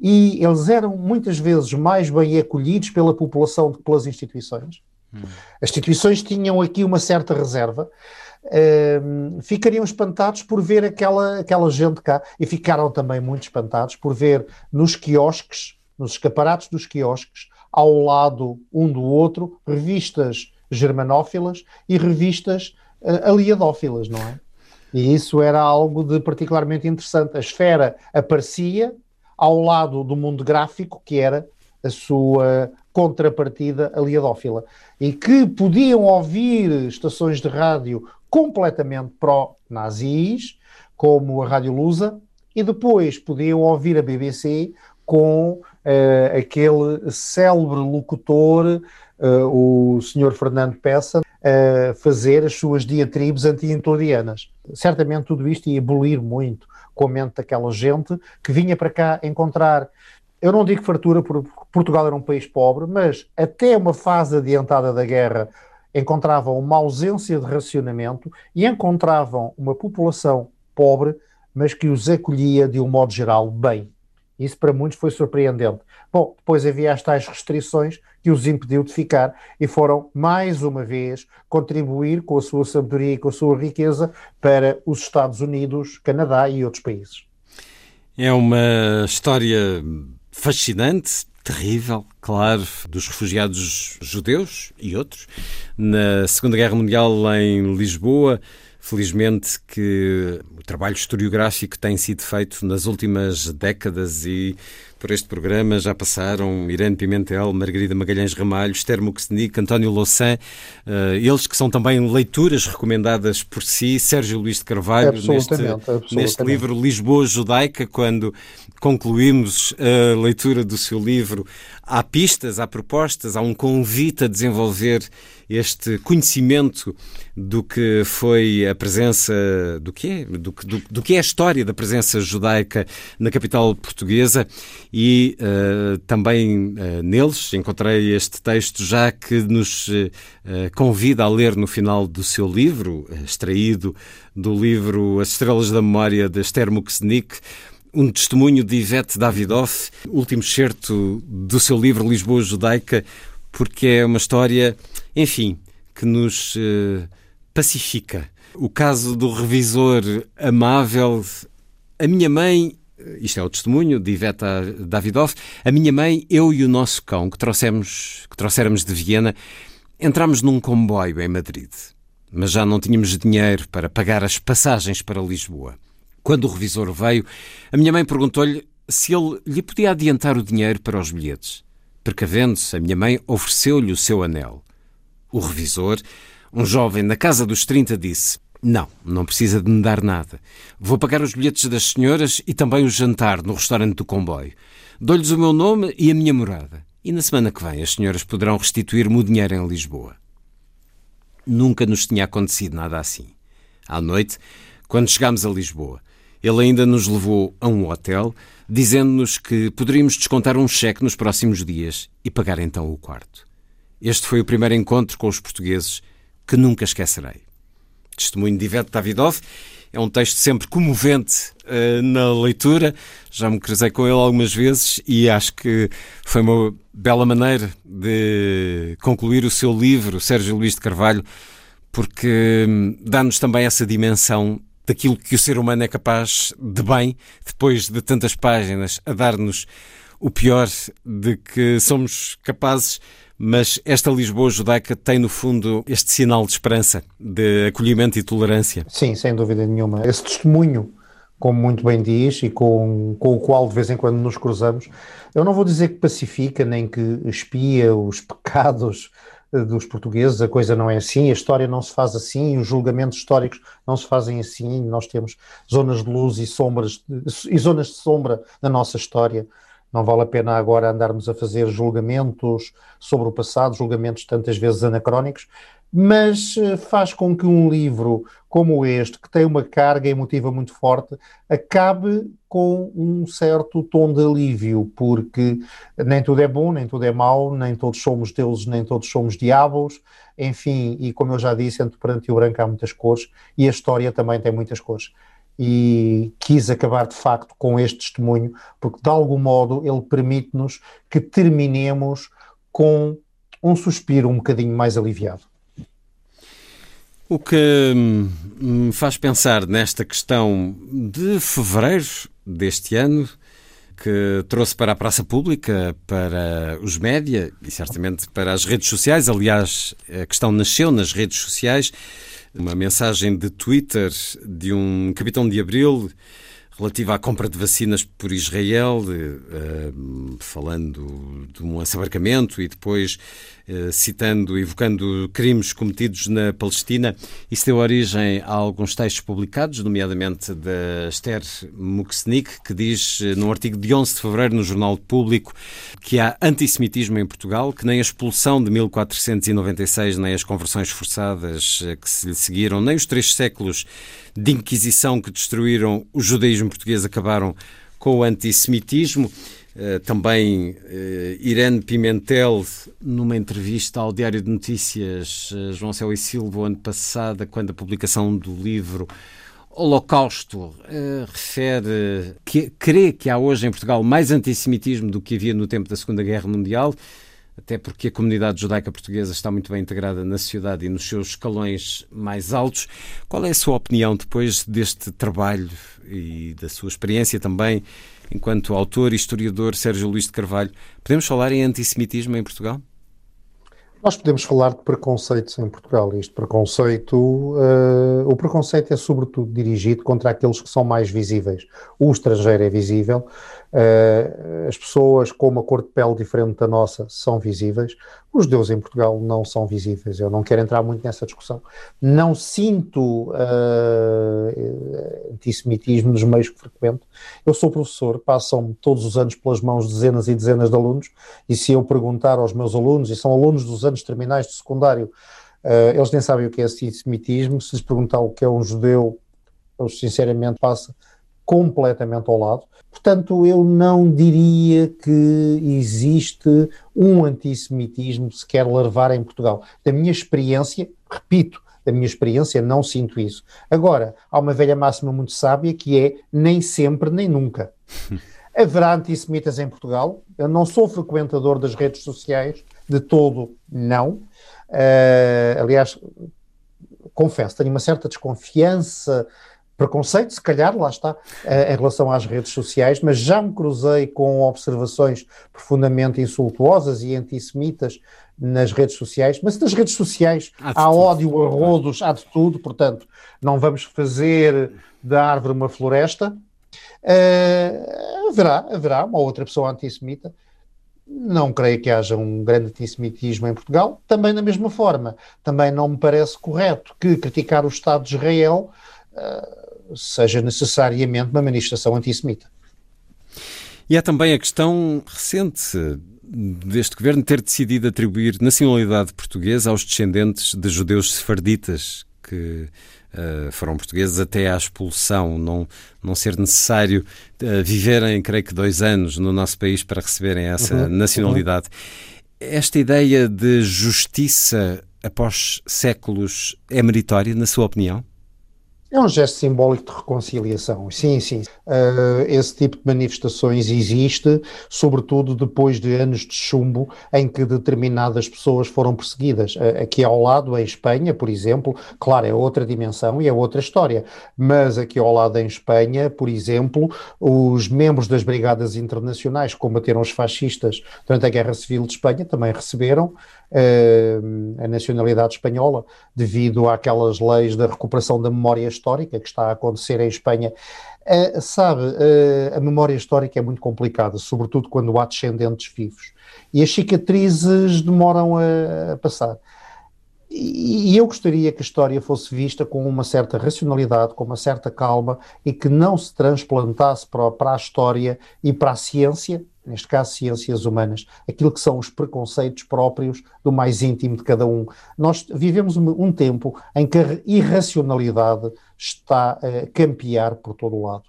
Speaker 2: e eles eram muitas vezes mais bem acolhidos pela população do que pelas instituições. Hum. As instituições tinham aqui uma certa reserva, uh, ficariam espantados por ver aquela, aquela gente cá e ficaram também muito espantados por ver nos quiosques, nos escaparates dos quiosques, ao lado um do outro, revistas germanófilas e revistas uh, aliadófilas, não é? E isso era algo de particularmente interessante. A esfera aparecia ao lado do mundo gráfico, que era a sua contrapartida aliadófila, e que podiam ouvir estações de rádio completamente pró-nazis, como a Rádio Lusa, e depois podiam ouvir a BBC com uh, aquele célebre locutor, uh, o Sr. Fernando Peça, a uh, fazer as suas diatribes anti-hitlerianas. Certamente tudo isto ia abolir muito com a mente daquela gente que vinha para cá encontrar eu não digo fartura, porque Portugal era um país pobre, mas até uma fase adiantada da guerra encontravam uma ausência de racionamento e encontravam uma população pobre, mas que os acolhia de um modo geral bem. Isso para muitos foi surpreendente. Bom, depois havia as tais restrições que os impediu de ficar e foram, mais uma vez, contribuir com a sua sabedoria e com a sua riqueza para os Estados Unidos, Canadá e outros países.
Speaker 1: É uma história fascinante, terrível, claro, dos refugiados judeus e outros. Na Segunda Guerra Mundial em Lisboa, felizmente que o trabalho historiográfico tem sido feito nas últimas décadas e por este programa já passaram Irene Pimentel, Margarida Magalhães Ramalho, Esther Muxenic, António Louçã, uh, eles que são também leituras recomendadas por si, Sérgio Luís de Carvalho, neste, neste livro Lisboa Judaica, quando concluímos a leitura do seu livro, há pistas, há propostas, há um convite a desenvolver este conhecimento do que foi a presença, do que é, do, do, do que é a história da presença judaica na capital portuguesa e uh, também uh, neles. Encontrei este texto já que nos uh, convida a ler no final do seu livro, extraído do livro As Estrelas da Memória de Esther Muxenic, um testemunho de Ivete Davidoff, último certo do seu livro Lisboa Judaica, porque é uma história, enfim, que nos pacifica. O caso do revisor amável. A minha mãe, isto é o testemunho de Ivete Davidoff, a minha mãe, eu e o nosso cão, que trouxemos, que trouxéramos de Viena, entramos num comboio em Madrid. Mas já não tínhamos dinheiro para pagar as passagens para Lisboa. Quando o revisor veio, a minha mãe perguntou-lhe se ele lhe podia adiantar o dinheiro para os bilhetes. Precavendo-se, a minha mãe ofereceu-lhe o seu anel. O revisor, um jovem na casa dos 30, disse: Não, não precisa de me dar nada. Vou pagar os bilhetes das senhoras e também o jantar no restaurante do comboio. Dou-lhes o meu nome e a minha morada. E na semana que vem as senhoras poderão restituir-me o dinheiro em Lisboa. Nunca nos tinha acontecido nada assim. À noite, quando chegámos a Lisboa, ele ainda nos levou a um hotel dizendo-nos que poderíamos descontar um cheque nos próximos dias e pagar então o quarto. Este foi o primeiro encontro com os portugueses que nunca esquecerei. Testemunho de Ivete Davidoff é um texto sempre comovente uh, na leitura. Já me cruzei com ele algumas vezes e acho que foi uma bela maneira de concluir o seu livro, Sérgio Luís de Carvalho, porque hum, dá-nos também essa dimensão daquilo que o ser humano é capaz de bem, depois de tantas páginas a dar-nos o pior de que somos capazes, mas esta Lisboa judaica tem no fundo este sinal de esperança, de acolhimento e tolerância.
Speaker 2: Sim, sem dúvida nenhuma. Esse testemunho, como muito bem diz, e com, com o qual de vez em quando nos cruzamos, eu não vou dizer que pacifica nem que espia os pecados dos portugueses, a coisa não é assim, a história não se faz assim, os julgamentos históricos não se fazem assim, nós temos zonas de luz e sombras e zonas de sombra na nossa história. Não vale a pena agora andarmos a fazer julgamentos sobre o passado, julgamentos tantas vezes anacrónicos, mas eh, faz com que um livro como este, que tem uma carga emotiva muito forte, acabe com um certo tom de alívio, porque nem tudo é bom, nem tudo é mau, nem todos somos deuses, nem todos somos diabos, enfim, e como eu já disse, entre preto e o branco há muitas cores, e a história também tem muitas cores. E quis acabar de facto com este testemunho, porque de algum modo ele permite-nos que terminemos com um suspiro um bocadinho mais aliviado.
Speaker 1: O que me faz pensar nesta questão de fevereiro deste ano, que trouxe para a praça pública, para os média e certamente para as redes sociais. Aliás, a questão nasceu nas redes sociais. Uma mensagem de Twitter de um capitão de abril relativa à compra de vacinas por Israel, eh, falando de um assabarcamento e depois citando, evocando crimes cometidos na Palestina. Isso deu origem a alguns textos publicados, nomeadamente da Esther Muxnik, que diz eh, num artigo de 11 de fevereiro no Jornal Público que há antissemitismo em Portugal, que nem a expulsão de 1496, nem as conversões forçadas que se lhe seguiram, nem os três séculos de Inquisição que destruíram o judaísmo português acabaram com o antissemitismo. Eh, também uh, Irene Pimentel, numa entrevista ao Diário de Notícias uh, João Céu e Silva, ano passado, quando a publicação do livro Holocausto refere que crê que há hoje em Portugal mais antissemitismo do que havia no tempo da Segunda Guerra Mundial, até porque a comunidade judaica portuguesa está muito bem integrada na sociedade e nos seus escalões mais altos. Qual é a sua opinião depois deste trabalho e da sua experiência também? Enquanto autor e historiador Sérgio Luís de Carvalho, podemos falar em antissemitismo em Portugal?
Speaker 2: Nós podemos falar de preconceitos em Portugal. Este preconceito, uh, o preconceito é sobretudo dirigido contra aqueles que são mais visíveis. O estrangeiro é visível, Uh, as pessoas com uma cor de pele diferente da nossa são visíveis, os judeus em Portugal não são visíveis. Eu não quero entrar muito nessa discussão. Não sinto uh, antissemitismo nos meios que frequento. Eu sou professor, passam-me todos os anos pelas mãos dezenas e dezenas de alunos, e se eu perguntar aos meus alunos, e são alunos dos anos terminais de secundário, uh, eles nem sabem o que é antissemitismo. Se lhes perguntar o que é um judeu, eles sinceramente passam completamente ao lado. Portanto, eu não diria que existe um antissemitismo se quer larvar em Portugal. Da minha experiência, repito, da minha experiência, não sinto isso. Agora, há uma velha máxima muito sábia que é nem sempre, nem nunca. Haverá antissemitas em Portugal. Eu não sou frequentador das redes sociais, de todo, não. Uh, aliás, confesso, tenho uma certa desconfiança preconceito, se calhar, lá está, eh, em relação às redes sociais, mas já me cruzei com observações profundamente insultuosas e antissemitas nas redes sociais, mas nas redes sociais há, há ódio a rodos, há de tudo, portanto, não vamos fazer da árvore uma floresta. Uh, haverá, haverá uma outra pessoa antissemita. Não creio que haja um grande antissemitismo em Portugal. Também da mesma forma, também não me parece correto que criticar o Estado de Israel uh, seja necessariamente uma manifestação antissemita.
Speaker 1: E há também a questão recente deste governo ter decidido atribuir nacionalidade portuguesa aos descendentes de judeus sefarditas que uh, foram portugueses até à expulsão, não, não ser necessário uh, viverem, creio que, dois anos no nosso país para receberem essa uhum, nacionalidade. Uhum. Esta ideia de justiça após séculos é meritória, na sua opinião?
Speaker 2: É um gesto simbólico de reconciliação, sim, sim. Uh, esse tipo de manifestações existe, sobretudo depois de anos de chumbo em que determinadas pessoas foram perseguidas. Uh, aqui ao lado, em Espanha, por exemplo, claro, é outra dimensão e é outra história, mas aqui ao lado, em Espanha, por exemplo, os membros das Brigadas Internacionais que combateram os fascistas durante a Guerra Civil de Espanha também receberam a nacionalidade espanhola devido àquelas leis da recuperação da memória histórica que está a acontecer em Espanha. Uh, sabe, uh, a memória histórica é muito complicada, sobretudo quando há descendentes vivos. E as cicatrizes demoram a, a passar. E eu gostaria que a história fosse vista com uma certa racionalidade, com uma certa calma e que não se transplantasse para, para a história e para a ciência, neste caso ciências humanas, aquilo que são os preconceitos próprios do mais íntimo de cada um. Nós vivemos um, tempo em que a irracionalidade está a campear por todo o lado.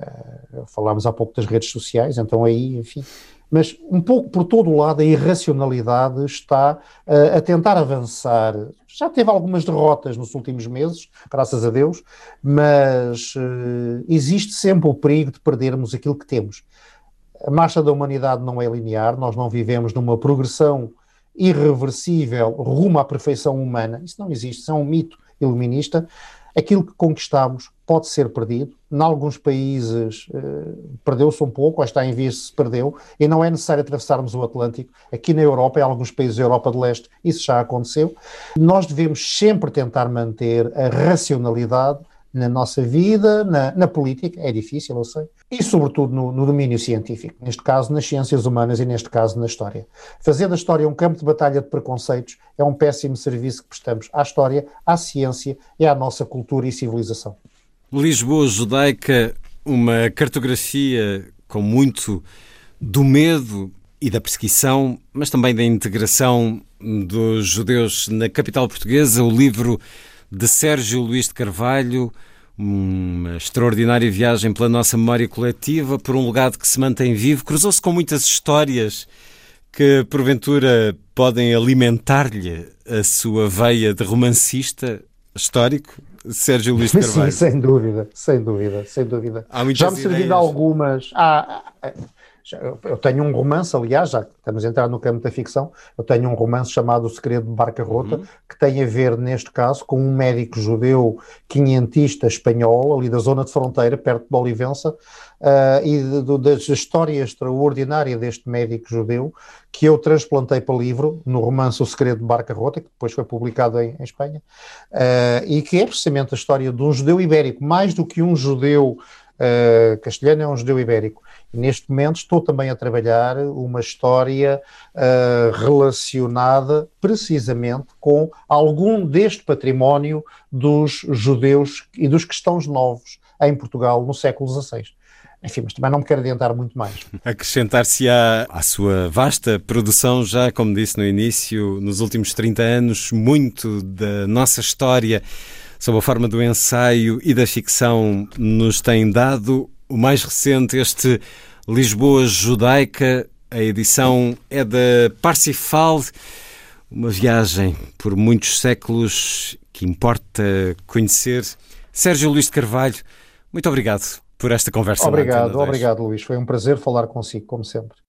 Speaker 2: Uh, falámos há pouco das redes sociais, então aí, enfim, mas um pouco por todo o lado a irracionalidade está uh, a tentar avançar. Já teve algumas derrotas nos últimos meses, graças a Deus, mas uh, existe sempre o perigo de perdermos aquilo que temos. A marcha da humanidade não é linear, nós não vivemos numa progressão irreversível rumo à perfeição humana. Isso não existe, isso é um mito iluminista. Aquilo que conquistamos pode ser perdido. Em alguns países eh, perdeu-se um pouco, ou está em vias de se perdeu, e não é necessário atravessarmos o Atlântico. Aqui na Europa, em alguns países da Europa de Leste, isso já aconteceu. Nós devemos sempre tentar manter a racionalidade na nossa vida, na, na, política, é difícil, eu sei, e sobretudo no, no, domínio científico, neste caso nas ciências humanas e neste caso na história. Fazer da história um campo de batalha de preconceitos é um péssimo serviço que prestamos à história, à ciência e à nossa cultura e civilização.
Speaker 1: Lisboa judaica, uma cartografia com muito do medo e da perseguição, mas também da integração dos judeus na capital portuguesa, o livro de Sérgio Luís de Carvalho, uma extraordinária viagem pela nossa memória coletiva, por um legado que se mantém vivo, cruzou-se com muitas histórias que, porventura, podem alimentar-lhe a sua veia de romancista histórico, Sérgio Luís de Carvalho.
Speaker 2: Sim, sem dúvida, sem dúvida, sem dúvida. Já me serviram algumas. Ah, ah, eu tenho um romance, aliás, já estamos a entrar no campo da ficção, eu tenho um romance chamado O Segredo de Barca Rota, uhum. que tem a ver, neste caso, com um médico judeu quinhentista espanhol, ali da zona de fronteira, perto de Olivença, uh, e de, de, da história extraordinária deste médico judeu, que eu transplantei para livro, no romance O Segredo de Barca Rota, que depois foi publicado em, em Espanha, uh, e que é precisamente a história de um judeu ibérico, mais do que um judeu uh, castelhano, é um judeu ibérico Neste momento estou também a trabalhar uma história uh, relacionada precisamente com algum deste património dos judeus e dos cristãos novos em Portugal no século XVI. Enfim, mas também não me quero adiantar muito mais.
Speaker 1: Acrescentar-se-á à sua vasta produção, já como disse no início, nos últimos 30 anos, muito da nossa história sob a forma do ensaio e da ficção nos tem dado o mais recente, este Lisboa Judaica. A edição é da Parsifal, uma viagem por muitos séculos que importa conhecer. Sérgio Luís de Carvalho, muito obrigado por esta conversa.
Speaker 2: Obrigado, obrigado Luís. Foi um prazer falar consigo, como sempre.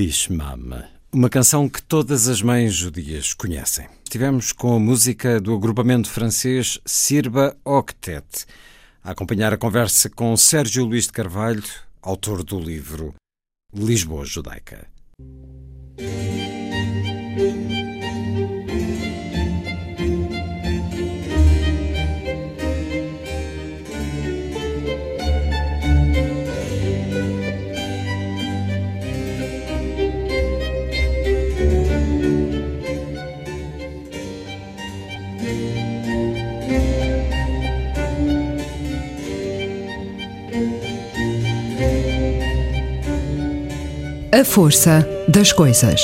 Speaker 1: Aidish Mama, uma canção que todas as mães judias conhecem. Estivemos com a música do agrupamento francês Sirba Octet, a acompanhar a conversa com Sérgio Luís de Carvalho, autor do livro Lisboa Judaica.
Speaker 4: A força das coisas.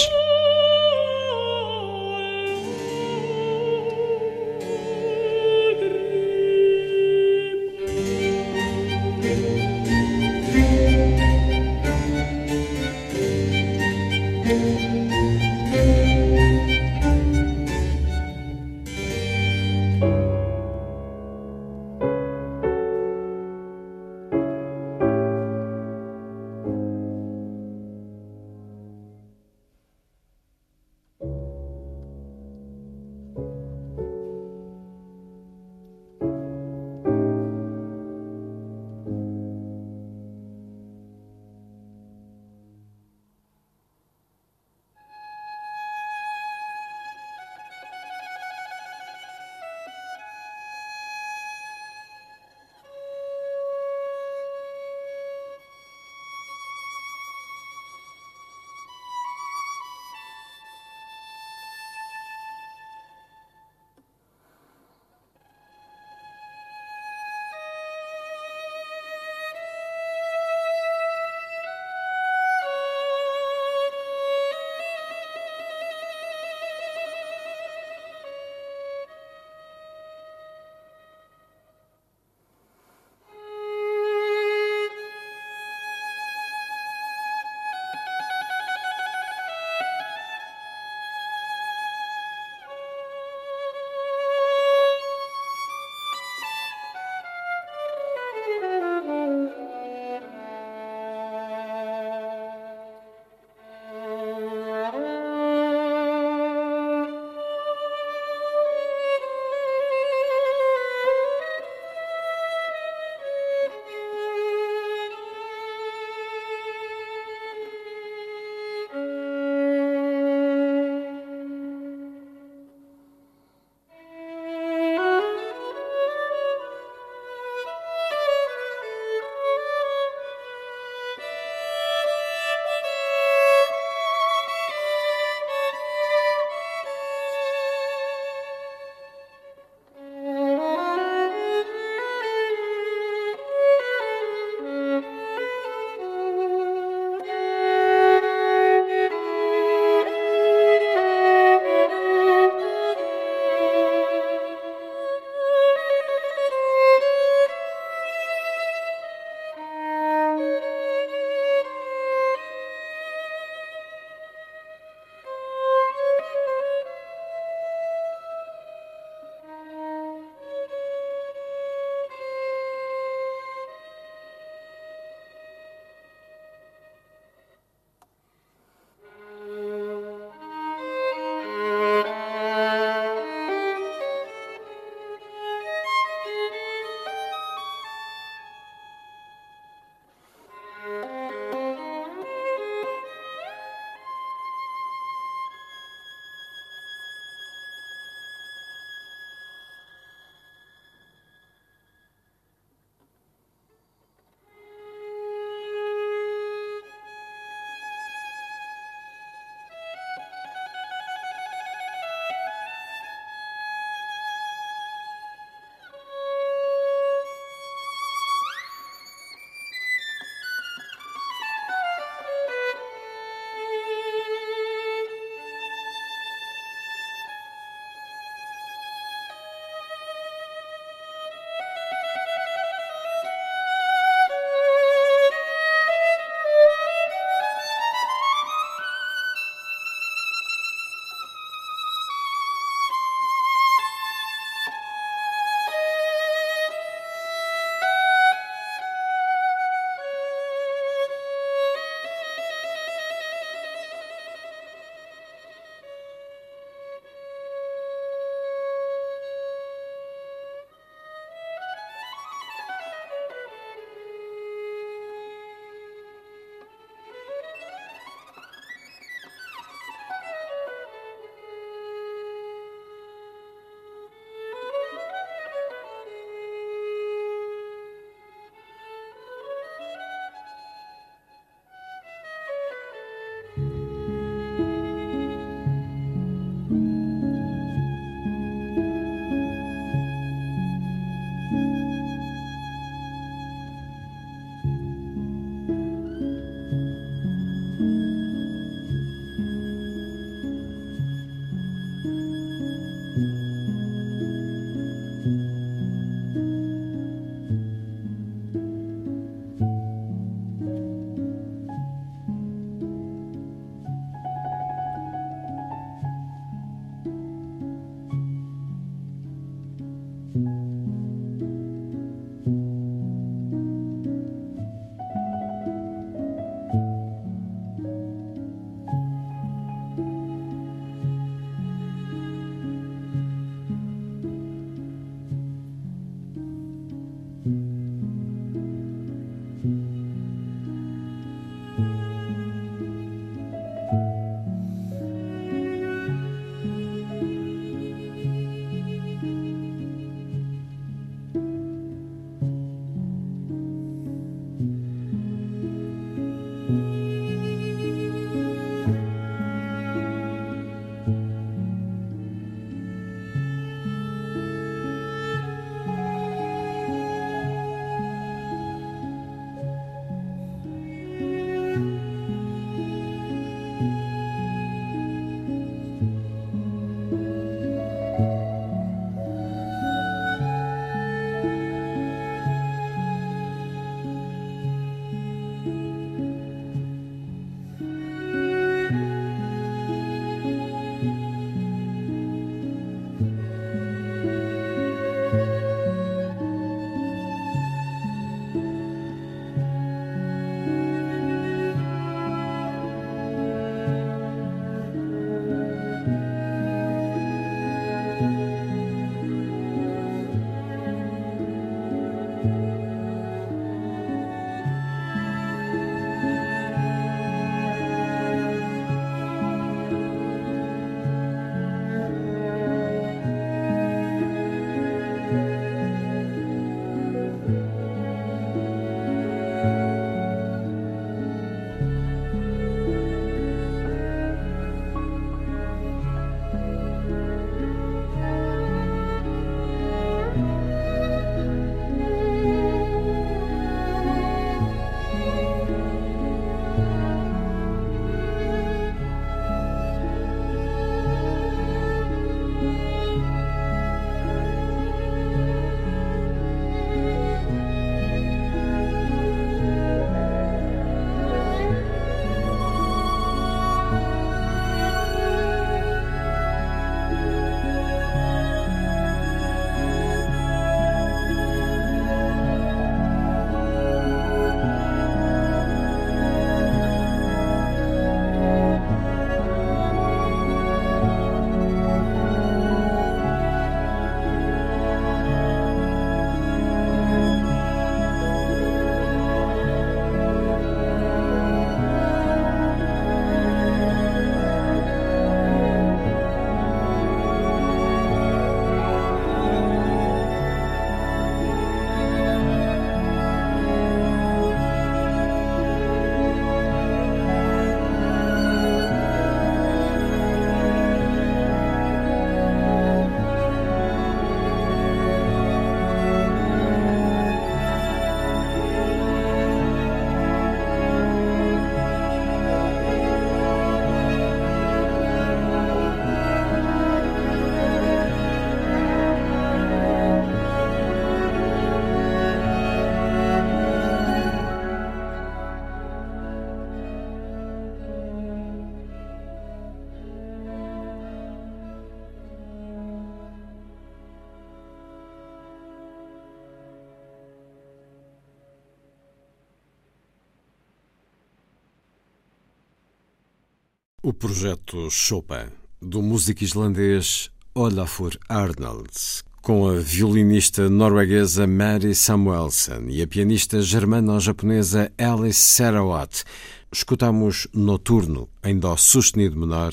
Speaker 1: Projeto Chopin, do músico islandês Olafur Arnalds, com a violinista norueguesa Mary Samuelson e a pianista germano-japonesa Alice Sarawat, escutamos Noturno em Dó sustenido menor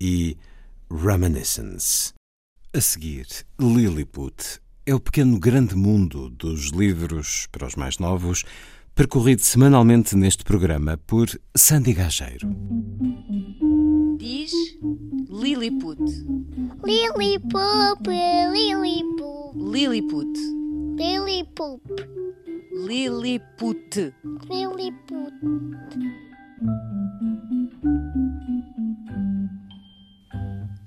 Speaker 1: e Reminiscence. A seguir, Lilliput é o pequeno grande mundo dos livros para os mais novos, percorrido semanalmente neste programa por Sandy Gageiro.
Speaker 5: Diz Lilliput.
Speaker 6: Lilliput, Lilliput,
Speaker 5: Lilliput.
Speaker 6: Lilliput,
Speaker 5: Lilliput.
Speaker 6: Lilliput.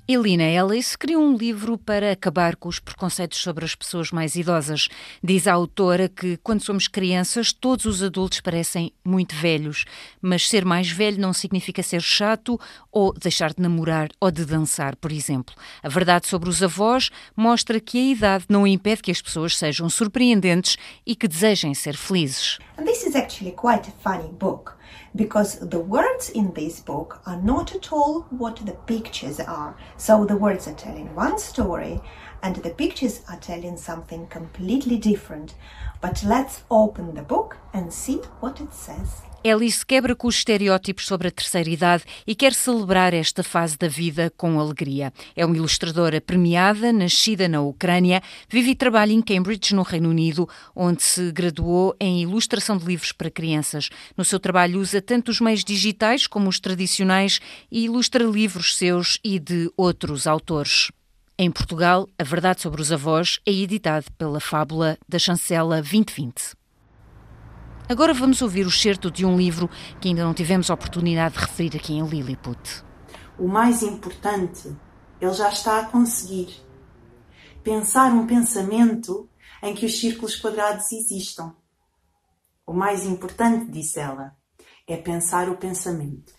Speaker 7: Elina Ellis criou um livro para acabar com os preconceitos sobre as pessoas mais idosas. Diz a autora que, quando somos crianças, todos os adultos parecem muito velhos, mas ser mais velho não significa ser chato ou deixar de namorar ou de dançar, por exemplo. A verdade sobre os avós mostra que a idade não impede que as pessoas sejam surpreendentes e que desejem ser felizes.
Speaker 8: And this is actually quite a funny book because the words in this book are not at all what the pictures are. So the words are telling one story and the pictures are telling something completely different. But let's open the book and see what it says.
Speaker 7: Alice quebra com os estereótipos sobre a terceira idade e quer celebrar esta fase da vida com alegria. É uma ilustradora premiada, nascida na Ucrânia, vive e trabalha em Cambridge, no Reino Unido, onde se graduou em ilustração de livros para crianças. No seu trabalho usa tanto os meios digitais como os tradicionais e ilustra livros seus e de outros autores. Em Portugal, A Verdade sobre os Avós é editado pela Fábula da Chancela 2020. Agora vamos ouvir o certo de um livro que ainda não tivemos a oportunidade de referir aqui em Lilliput.
Speaker 9: O mais importante, ele já está a conseguir. Pensar um pensamento em que os círculos quadrados existam. O mais importante, disse ela, é pensar o pensamento.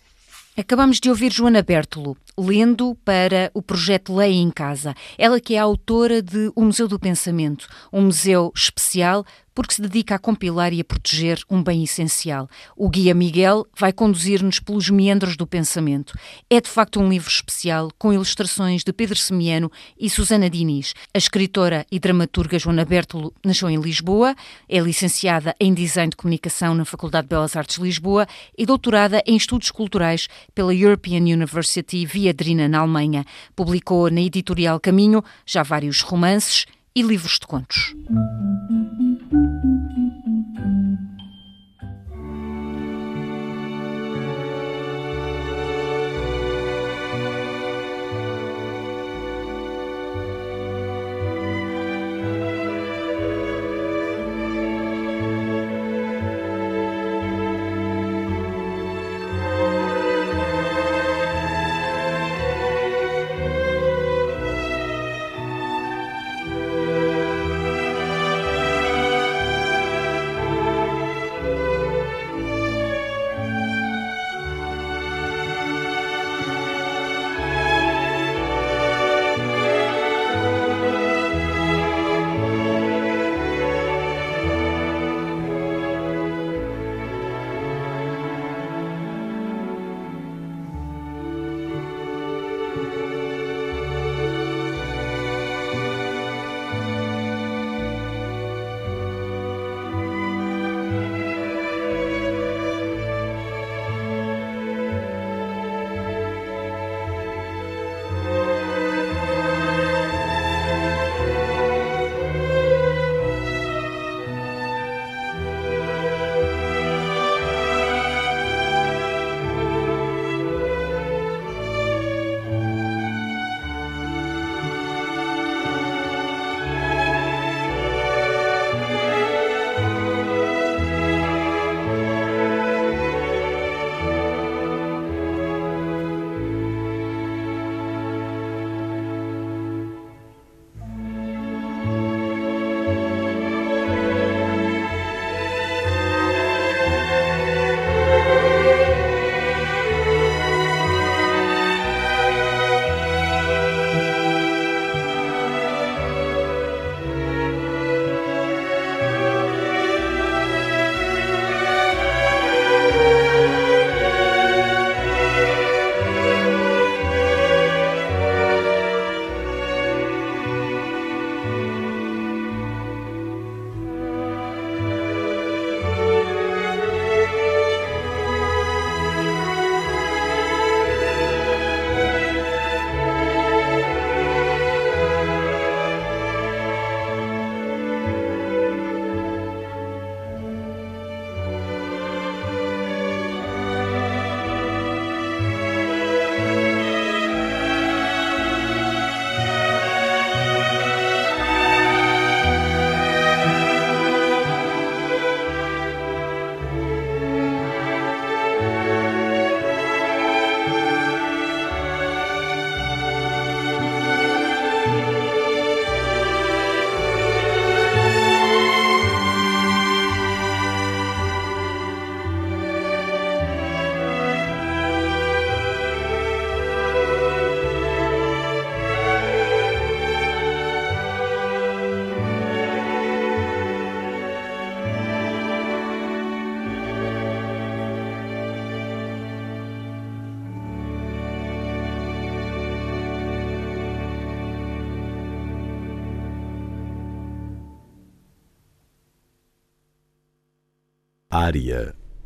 Speaker 7: Acabamos de ouvir Joana Bertolo, lendo para o projeto Leia em Casa. Ela que é a autora de O Museu do Pensamento, um museu especial porque se dedica a compilar e a proteger um bem essencial. O Guia Miguel vai conduzir-nos pelos meandros do pensamento. É de facto um livro especial com ilustrações de Pedro Semiano e Susana Diniz. A escritora e dramaturga Joana Bertolo nasceu em Lisboa, é licenciada em Design de Comunicação na Faculdade de Belas Artes de Lisboa e doutorada em Estudos Culturais pela European University Viadrina, na Alemanha. Publicou na editorial Caminho já vários romances e livros de contos.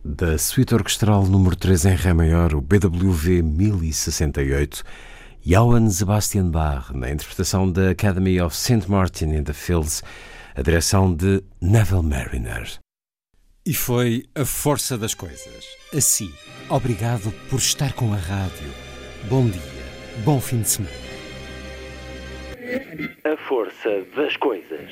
Speaker 1: Da Suíte Orquestral número 3 em Ré maior, o BWV 1068, Johann Sebastian Bach, na interpretação da Academy of St. Martin in the Fields, a direção de Neville Mariner. E foi a força das coisas. Assim, obrigado por estar com a rádio. Bom dia, bom fim de semana.
Speaker 10: A força das coisas.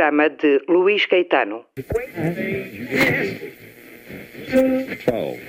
Speaker 11: Programa de Luís Caetano.
Speaker 10: Twelve.